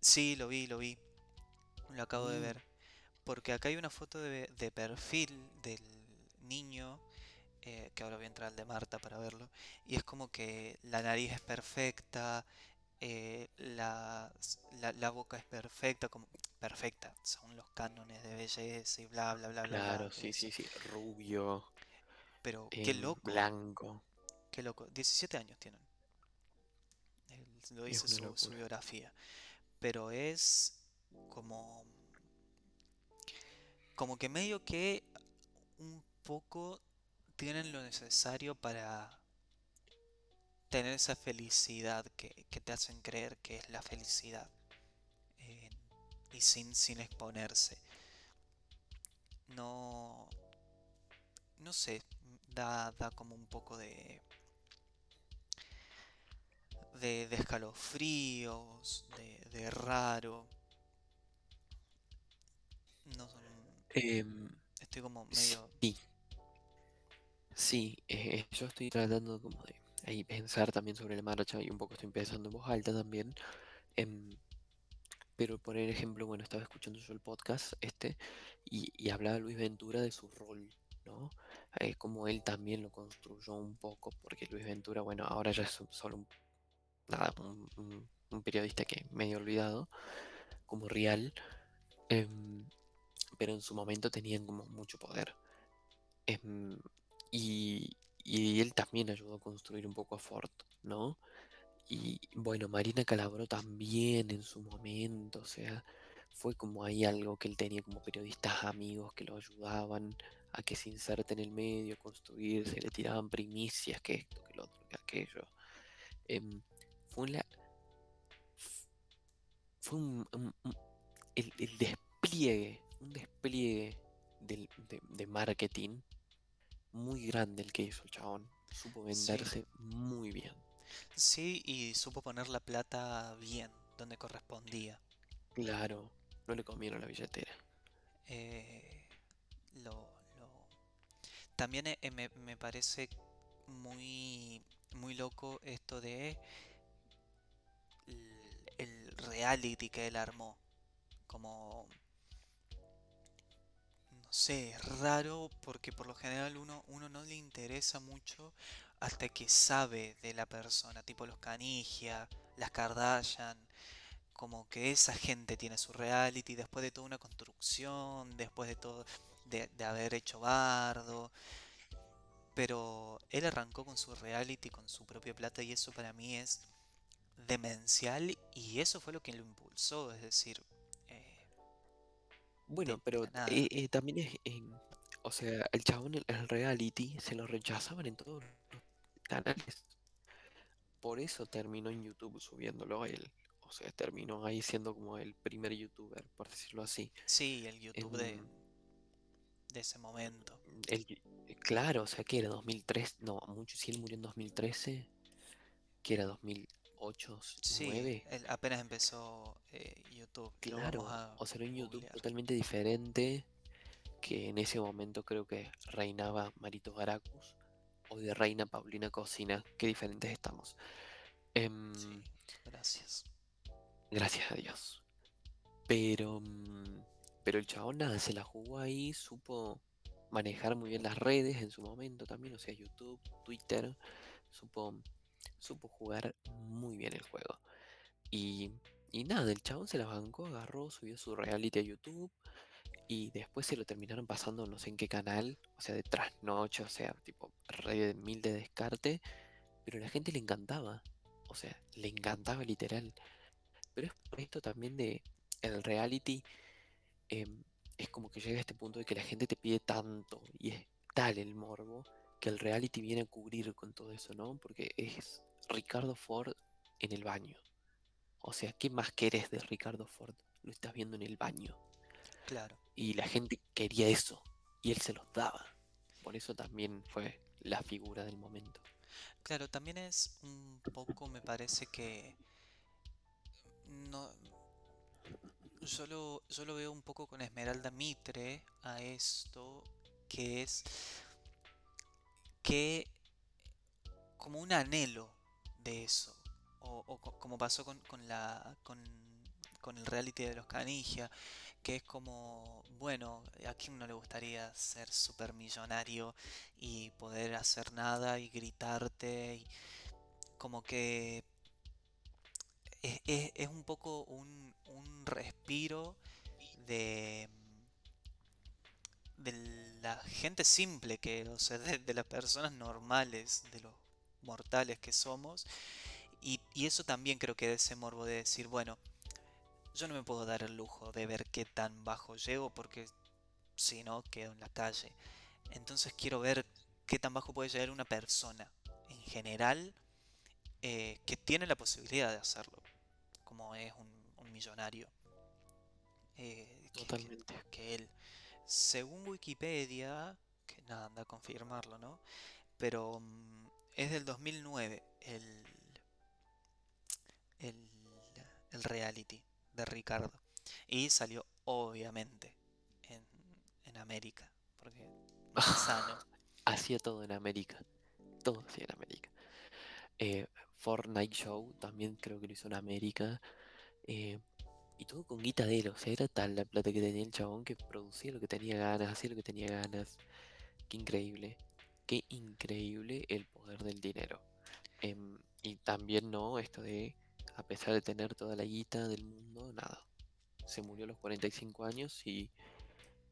Sí, lo vi, lo vi. Lo acabo de Mm. ver. Porque acá hay una foto de, de perfil del niño eh, que ahora voy a entrar al de Marta para verlo, y es como que la nariz es perfecta, eh, la, la, la boca es perfecta, como perfecta, son los cánones de belleza y bla bla bla bla bla. Claro, sí, sí, sí. Rubio, Pero qué em, loco, blanco. qué loco. 17 años tienen. Lo dice su, biografía. Pero es como. Como que medio que un poco tienen lo necesario para tener esa felicidad que, que te hacen creer que es la felicidad. eh, y sin, sin exponerse. No. No sé. Da, da como un poco de. De, de escalofríos, de, de raro. No, Em, estoy como medio. sí, sí. eh, yo estoy tratando como de ahí pensar también sobre la marcha y un poco estoy empezando en voz alta también. em, pero por ejemplo, bueno, estaba escuchando yo el podcast este y, y hablaba Luis Ventura de su rol, ¿no? Eh, como él también lo construyó un poco, porque Luis Ventura, bueno, ahora ya es solo un, nada, un, periodista que medio olvidado, como real, em, pero en su momento tenían como mucho poder. Em, y, y él también ayudó a construir un poco a Ford, ¿no? Y bueno, Marina Calabró también en su momento, o sea, fue como ahí algo que él tenía como periodistas amigos que lo ayudaban a que se inserte en el medio, a construirse, le tiraban primicias, que esto, que lo otro, que aquello. Em, fue la, fue un, un- un- el, el despliegue, un despliegue del- de, de marketing muy grande el que hizo el chabón. Supo Sí. venderse muy bien. Sí, y supo poner la plata bien, donde correspondía. Claro, no le comieron la billetera. Eh, lo, lo- También eh, me, me parece muy, muy loco esto de reality que él armó. Como, no sé, es raro porque por lo general uno, uno no le interesa mucho hasta que sabe de la persona, tipo los Canigia, las Kardashian, como que esa gente tiene su reality después de toda una construcción, después de todo, de, de haber hecho bardo. Pero él arrancó con su reality, con su propia plata, y eso para mí es demencial y eso fue lo que lo impulsó, es decir... Eh, bueno, pero eh, eh, también es... En, o sea, el chabón, el, el reality, se lo rechazaban en todos los canales. Por eso terminó en YouTube subiéndolo él. O sea, terminó ahí siendo como el primer youtuber, por decirlo así. Sí, el YouTube de, de ese momento. Claro, o sea, que era 2003, no, mucho, si él murió en 2013, que era 2000, 8, 9. Apenas empezó eh, YouTube. Claro, o sea, un YouTube totalmente diferente que en ese momento creo que reinaba Marito Garacus o de Reina Paulina Cocina. Qué diferentes estamos. Em, sí, gracias. Gracias a Dios. Pero, mm, pero el chabón se la jugó ahí, supo manejar muy bien las redes en su momento también, o sea, YouTube, Twitter, supo supo jugar muy bien el juego. Y, y nada, el chabón se la bancó, agarró, subió su reality a YouTube y después se lo terminaron pasando no sé en qué canal, o sea, de trasnoche, o sea, tipo re mil de descarte, pero a la gente le encantaba, o sea, le encantaba literal. Pero es por esto también de el reality, em, es como que llega a este punto de que la gente te pide tanto y es tal el morbo que el reality viene a cubrir con todo eso, ¿no? Porque es Ricardo Ford en el baño. O sea, ¿qué más querés de Ricardo Ford? Lo estás viendo en el baño. Claro. Y la gente quería eso. Y él se los daba. Por eso también fue la figura del momento. Claro, también es un poco, me parece que no, yo lo, yo lo veo un poco con Esmeralda Mitre a esto, que es que como un anhelo de eso, o, o co- como pasó con, con la con, con el reality de los Canigia, que es como, bueno, ¿a quién no le gustaría ser supermillonario y poder hacer nada y gritarte? Y como que es, es- es un poco un, un respiro de, de la gente simple que, o sea, de, de las personas normales, de los mortales que somos. Y, y eso también creo que de ese morbo de decir, bueno, yo no me puedo dar el lujo de ver qué tan bajo llego porque si no quedo en la calle. Entonces quiero ver qué tan bajo puede llegar una persona en general eh, que tiene la posibilidad de hacerlo, como es un, un millonario. eh, que- que- Totalmente. que él, según Wikipedia, que nada, anda a confirmarlo, ¿no? Pero mm, es del 2009 el, el, el reality de Ricardo. Y salió, obviamente, en, en América, porque sano. Hacía todo en América. Todo hacía en América. Eh, Fortnite Show también creo que lo hizo en América. eh, y todo con guita de él. O sea, era tal la plata que tenía el chabón que producía lo que tenía ganas, hacía lo que tenía ganas. Qué increíble. Qué increíble el poder del dinero. Em, y también no, esto de, a pesar de tener toda la guita del mundo, nada. Se murió a los 45 años y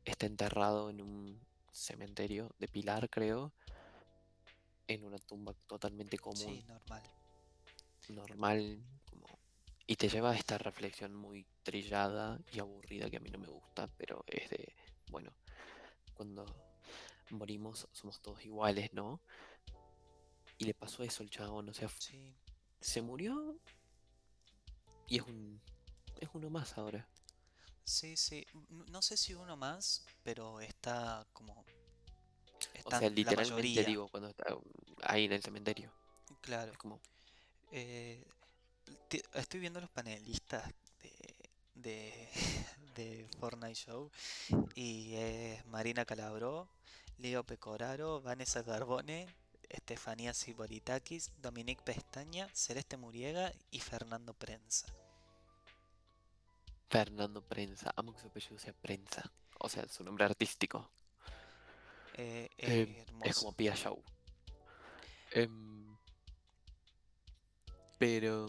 está enterrado en un cementerio de Pilar, creo, en una tumba totalmente Sí, común, normal. normal, como... Y te lleva a esta reflexión muy trillada y aburrida que a mí no me gusta, pero es de, bueno, cuando morimos somos todos iguales, ¿no? Y le pasó eso al chabón, o sea, Sí, se murió y es un es uno más ahora. sí, sí. No sé si uno más, pero está como... O Están sea, la literalmente mayoría, digo cuando está ahí en el cementerio. claro. Es como Eh, estoy viendo los panelistas de, de, de Fortnite Show y es Marina Calabró, Leo Pecoraro, Vanessa Carbone, Estefanía Siboritakis, Dominique Pestaña, Celeste Muriega y Fernando Prensa. Fernando Prensa. Amo que su apellido sea Prensa. O sea, su nombre artístico. Eh, Eh, eh, es hermoso. como Pia Show. Em, pero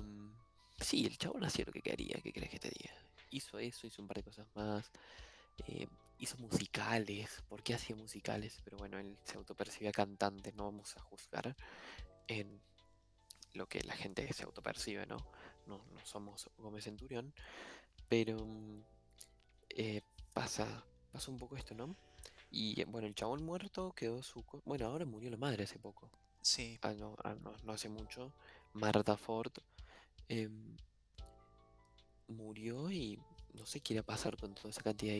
sí, el chabón hacía lo que quería, ¿qué crees que te diga? Hizo eso, hizo un par de cosas más. eh, hizo musicales. ¿Por qué hacía musicales? Pero bueno, él se autopercibía cantante, no vamos a juzgar en lo que la gente se autopercibe, ¿no? No, no somos Gómez Centurión. Pero mm, eh, pasa, pasa un poco esto, ¿no? Y bueno, el chabón muerto quedó su... Bueno, ahora murió la madre hace poco. Sí, Ah, no, ah, no, no hace mucho. Marta Ford em, murió y no sé qué irá a pasar con toda esa cantidad de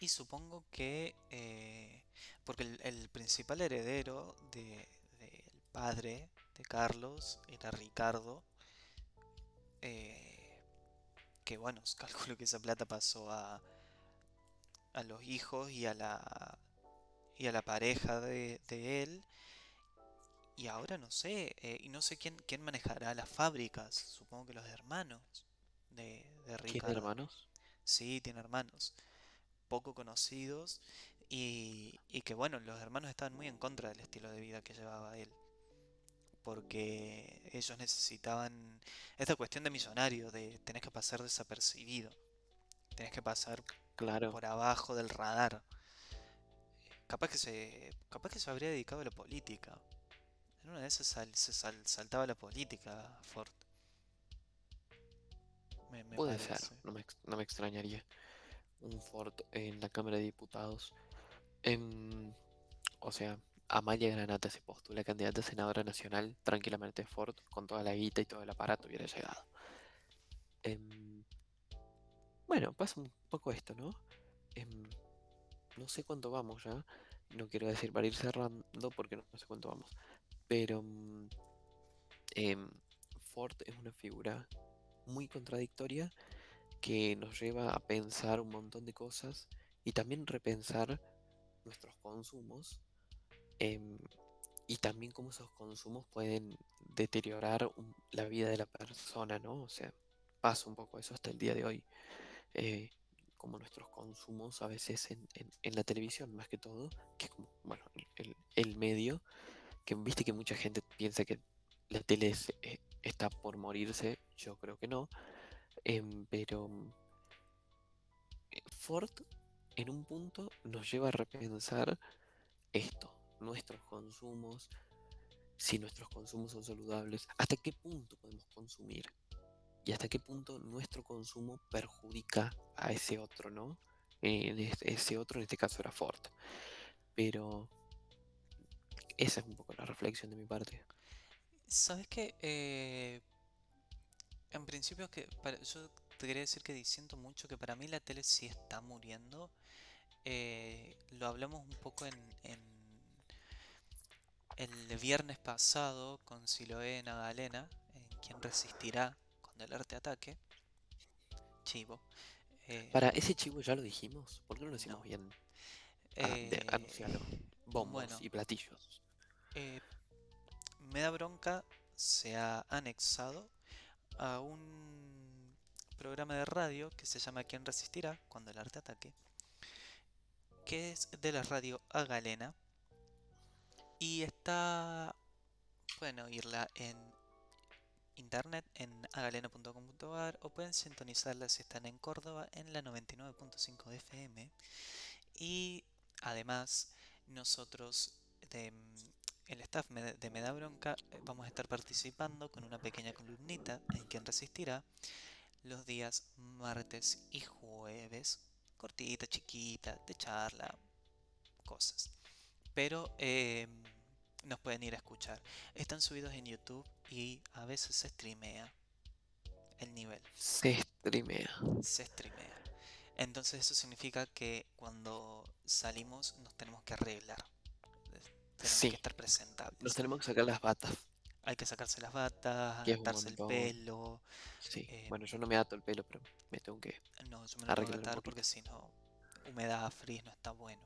y supongo que... eh, porque el, principal heredero de, del padre de Carlos era Ricardo. eh, que bueno, calculo que esa plata pasó a, a los hijos y a la y a la pareja de, de él. Y ahora no sé, eh, y no sé quién, quién manejará las fábricas. Supongo que los hermanos de, de ¿Tiene Ricardo. hermanos? Sí, tiene hermanos, poco conocidos y, y que bueno, los hermanos estaban muy en contra del estilo de vida que llevaba él, porque ellos necesitaban esta cuestión de millonario, de tenés que pasar desapercibido, tenés que pasar Claro. por abajo del radar. Capaz que se, capaz que se habría dedicado a la política. En una de esas sal- se sal- saltaba la política, Ford. Me, me Puede ser, no me, ex- no me extrañaría. Un Ford en la Cámara de Diputados. Em, o sea, Amalia Granata se postula candidata a senadora nacional, tranquilamente Ford, con toda la guita y todo el aparato hubiera llegado. Em, bueno, pasa un poco esto, ¿no? Em, no sé cuánto vamos ya. No quiero decir para ir cerrando porque no, no sé cuánto vamos. Pero mm, em, Ford es una figura muy contradictoria que nos lleva a pensar un montón de cosas y también repensar nuestros consumos em, y también cómo esos consumos pueden deteriorar la vida de la persona, ¿no? O sea, pasa un poco eso hasta el día de hoy. Eh, como nuestros consumos a veces en, la televisión más que todo, que es como, bueno, el medio, que viste que mucha gente piensa que la tele eh, está por morirse, yo creo que no, em, pero eh, Ford en un punto nos lleva a repensar esto, nuestros consumos, si nuestros consumos son saludables, hasta qué punto podemos consumir y hasta qué punto nuestro consumo perjudica a ese otro, ¿no? Eh, ese otro en este caso era Ford. Pero esa es un poco la reflexión de mi parte. ¿Sabes qué? Eh, en principio que para- yo te quería decir que siento mucho que para mí la tele sí está muriendo. Eh, lo hablamos un poco en, en el viernes pasado con Siloé Nagalena, en Quien resistirá cuando el arte ataque. Chivo. Eh, Para ese chivo ya lo dijimos, ¿por qué no lo decimos No. bien? Ah, de- anuncialo. Bombos bueno. y platillos. Eh, me da bronca se ha anexado a un programa de radio que se llama ¿Quién resistirá cuando el arte ataque? que es de la radio Agalena y está pueden oírla en internet en agalena.com.ar o pueden sintonizarla si están en Córdoba en la 99.5 de FM y además nosotros de, el staff de Me da Bronca eh, vamos a estar participando con una pequeña columnita en quien resistirá los días martes y jueves. Cortita, chiquita, de charla, cosas. Pero eh, nos pueden ir a escuchar. Están subidos en YouTube y a veces se streamea el nivel Se streamea. se streamea. Entonces eso significa que cuando salimos nos tenemos que arreglar. Tenemos Sí. que estar presentables. Nos tenemos que sacar las batas. Hay que sacarse las batas, atarse el pelo. Sí. Eh, bueno, yo no me ato el pelo, pero me tengo que. No, yo me lo tengo que atar porque si no, humedad, frizz no está bueno.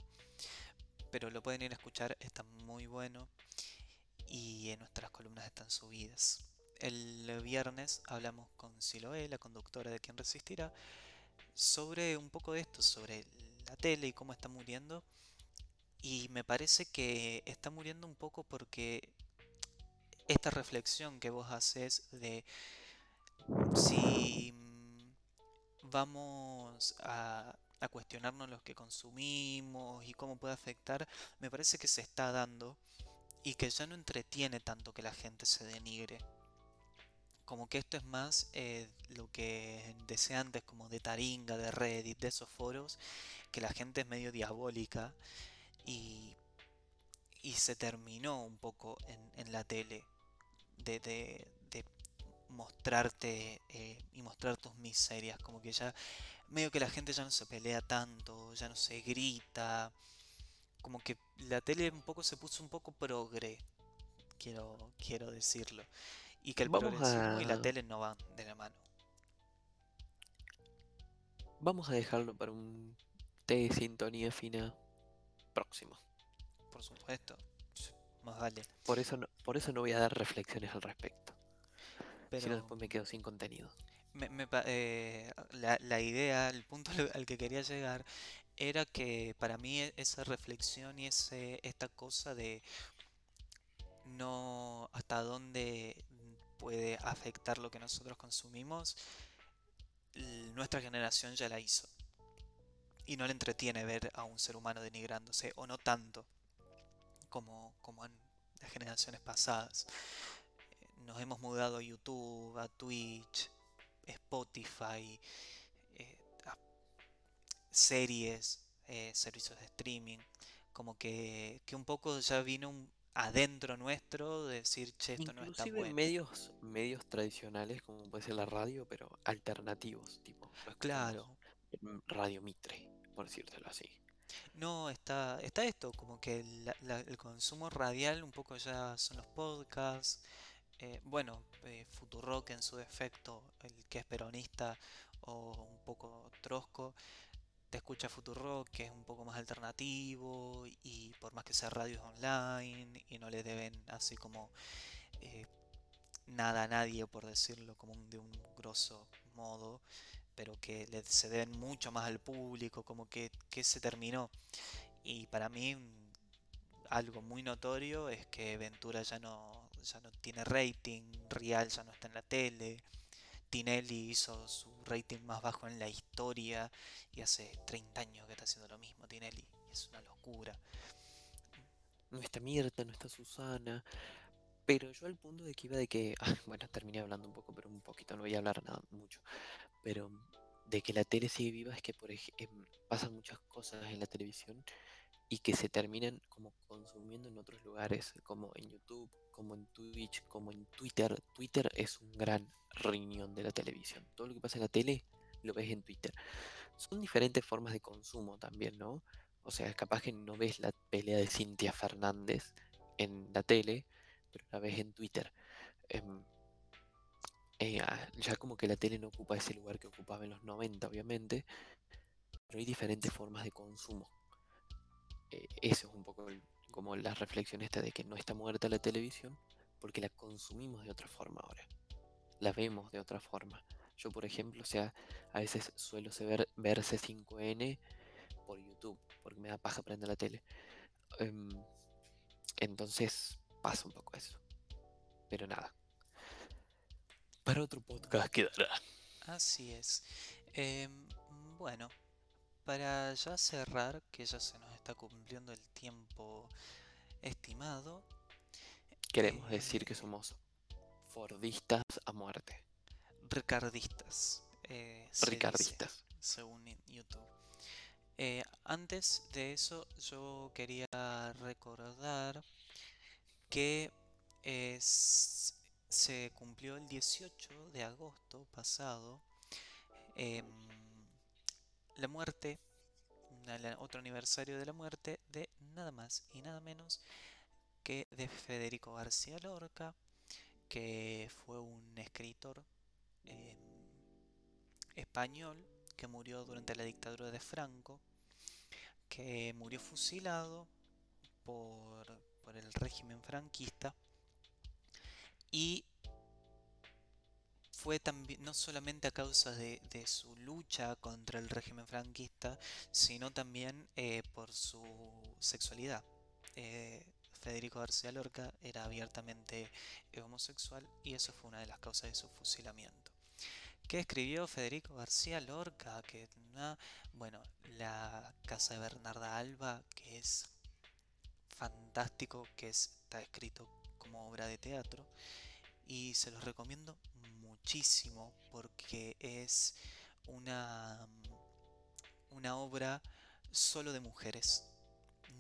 Pero lo pueden ir a escuchar, está muy bueno. Y en nuestras columnas están subidas. El viernes hablamos con Siloé, la conductora de Quien Resistirá, sobre un poco de esto, sobre la tele y cómo está muriendo. Y me parece que está muriendo un poco porque esta reflexión que vos haces de si vamos a, cuestionarnos lo que consumimos y cómo puede afectar, me parece que se está dando y que ya no entretiene tanto que la gente se denigre. Como que esto es más eh, lo que decía antes, como de Taringa, de Reddit, de esos foros, que la gente es medio diabólica y, y se terminó un poco en, en la tele de, de- de mostrarte eh, y mostrar tus miserias. Como que ya medio que la gente ya no se pelea tanto, ya no se grita. Como que la tele un poco se puso un poco progre, quiero, quiero decirlo. Y que el Vamos progresismo y la tele no van de la mano. Vamos a dejarlo para un té de sintonía fina próximo. Por supuesto. Más vale. Por eso no, por eso no voy a dar reflexiones al respecto. Si Pero no, después me quedo sin contenido. me- me eh, la, la idea, el punto al que quería llegar era que para mí e- esa reflexión y ese, esta cosa de no hasta dónde puede afectar lo que nosotros consumimos, nuestra generación ya la hizo. Y no le entretiene ver a un ser humano denigrándose, o no tanto como, como en las generaciones pasadas. Eh, Nos hemos mudado a YouTube, a Twitch, Spotify, eh, a series, eh, servicios de streaming. Como que, que un poco ya vino un- adentro nuestro de decir, che, esto no está Inclusive bueno. medios, medios tradicionales, como puede ser la radio, pero alternativos, tipo. Claro. Radio Mitre, por decírtelo así. No, está, está esto, como que el consumo radial un poco ya son los podcasts. eh, bueno, eh, Futurock en su defecto, el que es peronista o un poco trosco, te escucha Futurock, que es un poco más alternativo y por más que sea radios online y no le deben así como eh, nada a nadie, por decirlo como un- de un grosso modo, pero que se deben mucho más al público, como que, que se terminó. Y para mí algo muy notorio es que Ventura ya no, ya no tiene rating, Real ya no está en la tele, Tinelli hizo su rating más bajo en la historia y hace 30 años que está haciendo lo mismo Tinelli. Y es una locura. No está Mirta, no está Susana. Pero yo al punto de que iba de que, bueno, terminé hablando un poco, pero un poquito, no voy a hablar nada mucho. Pero de que la tele sigue viva es que por ejemplo pasan muchas cosas en la televisión y que se terminan como consumiendo en otros lugares, como en YouTube, como en Twitch, como en Twitter. Twitter es un gran riñón de la televisión. Todo lo que pasa en la tele lo ves en Twitter. Son diferentes formas de consumo también, ¿no? O sea, capaz que no ves la pelea de Cintia Fernández en la tele, pero la ves en Twitter. Em, eh, ya como que la tele no ocupa ese lugar que ocupaba en los 90, obviamente, pero hay diferentes formas de consumo. Eh, eso es un poco como la reflexión esta de que no está muerta la televisión, porque la consumimos de otra forma ahora. La vemos de otra forma. Yo, por ejemplo, o sea, a veces suelo ver, ver C5N por YouTube, porque me da paja prender la tele. Em, entonces pasa un poco eso. Pero nada. Para otro podcast quedará. Así es. Em, bueno, para ya cerrar, que ya se nos está cumpliendo el tiempo estimado. Queremos eh, decir que somos Fordistas a muerte. Ricardistas. eh, se dice, Ricardistas. según YouTube. Eh, antes de eso, yo quería recordar que es- se cumplió el 18 de agosto pasado em, la muerte, otro aniversario de la muerte de nada más y nada menos que de Federico García Lorca, que fue un escritor em, español que murió durante la dictadura de Franco, que murió fusilado por, por el régimen franquista y fue también no solamente a causa de, su lucha contra el régimen franquista, sino también eh, por su sexualidad. Eh, Federico García Lorca era abiertamente homosexual y eso fue una de las causas de su fusilamiento. ¿Qué escribió Federico García Lorca? Que, bueno, La Casa de Bernarda Alba, que es fantástico, que es- está escrito como obra de teatro y se los recomiendo muchísimo porque es una, una obra solo de mujeres.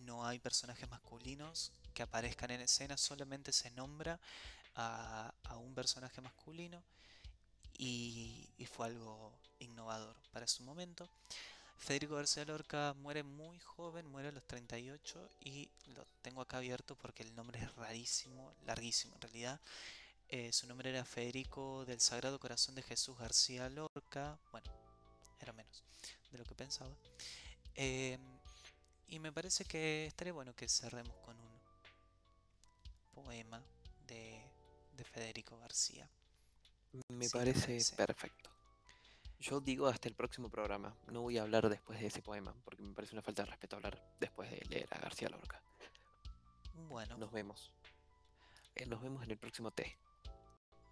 No hay personajes masculinos que aparezcan en escena, solamente se nombra a, a un personaje masculino y, y fue algo innovador para su momento. Federico García Lorca muere muy joven, muere a los 38 y lo tengo acá abierto porque el nombre es rarísimo, larguísimo en realidad. Eh, su nombre era Federico del Sagrado Corazón de Jesús García Lorca. Bueno, era menos de lo que pensaba. Eh, y me parece que estaría bueno que cerremos con un poema de, de Federico García. Me Sí, te parece parece. perfecto. Yo digo hasta el próximo programa. No voy a hablar después de ese poema, porque me parece una falta de respeto hablar después de leer a García Lorca. Bueno, Nos vemos. Eh, Nos vemos en el próximo té.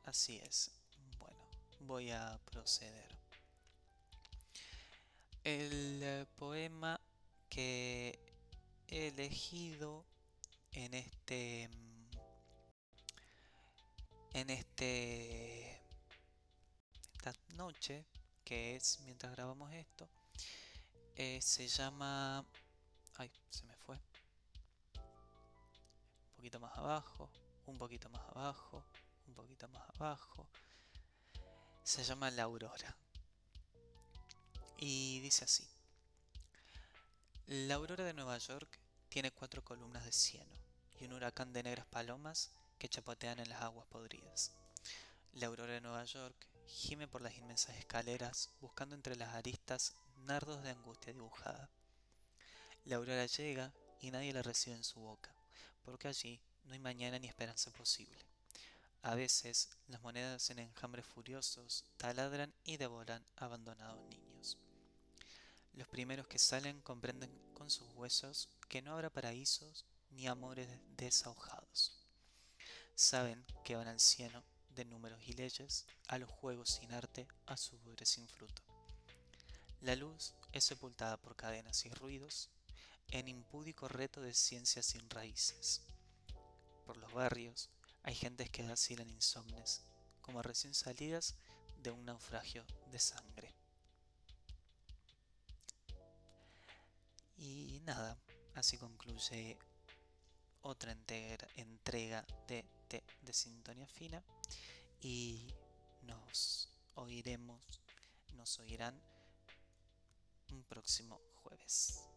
así es. Bueno, voy a proceder. El eh, poema que he elegido en este mm, en este esta noche que es mientras grabamos esto eh, se llama ay se me fue. Un poquito más abajo un poquito más abajo un poquito más abajo. Se llama La Aurora. Y dice así. La Aurora de Nueva York tiene cuatro columnas de cieno y un huracán de negras palomas que chapotean en las aguas podridas. La aurora de Nueva York gime por las inmensas escaleras buscando entre las aristas nardos de angustia dibujada. La aurora llega y nadie la recibe en su boca, porque allí no hay mañana ni esperanza posible. A veces las monedas en enjambres furiosos taladran y devoran abandonados niños. Los primeros que salen comprenden con sus huesos que no habrá paraísos ni amores desahojados. Saben que van al cielo de números y leyes, a los juegos sin arte, a su budre sin fruto. La luz es sepultada por cadenas y ruidos, en impúdico reto de ciencias sin raíces. Por los barrios hay gentes que vacilan insomnes, como recién salidas de un naufragio de sangre. Y nada, así concluye otra entrega de, de, Sintonía Fina y nos oiremos, nos oirán un próximo jueves.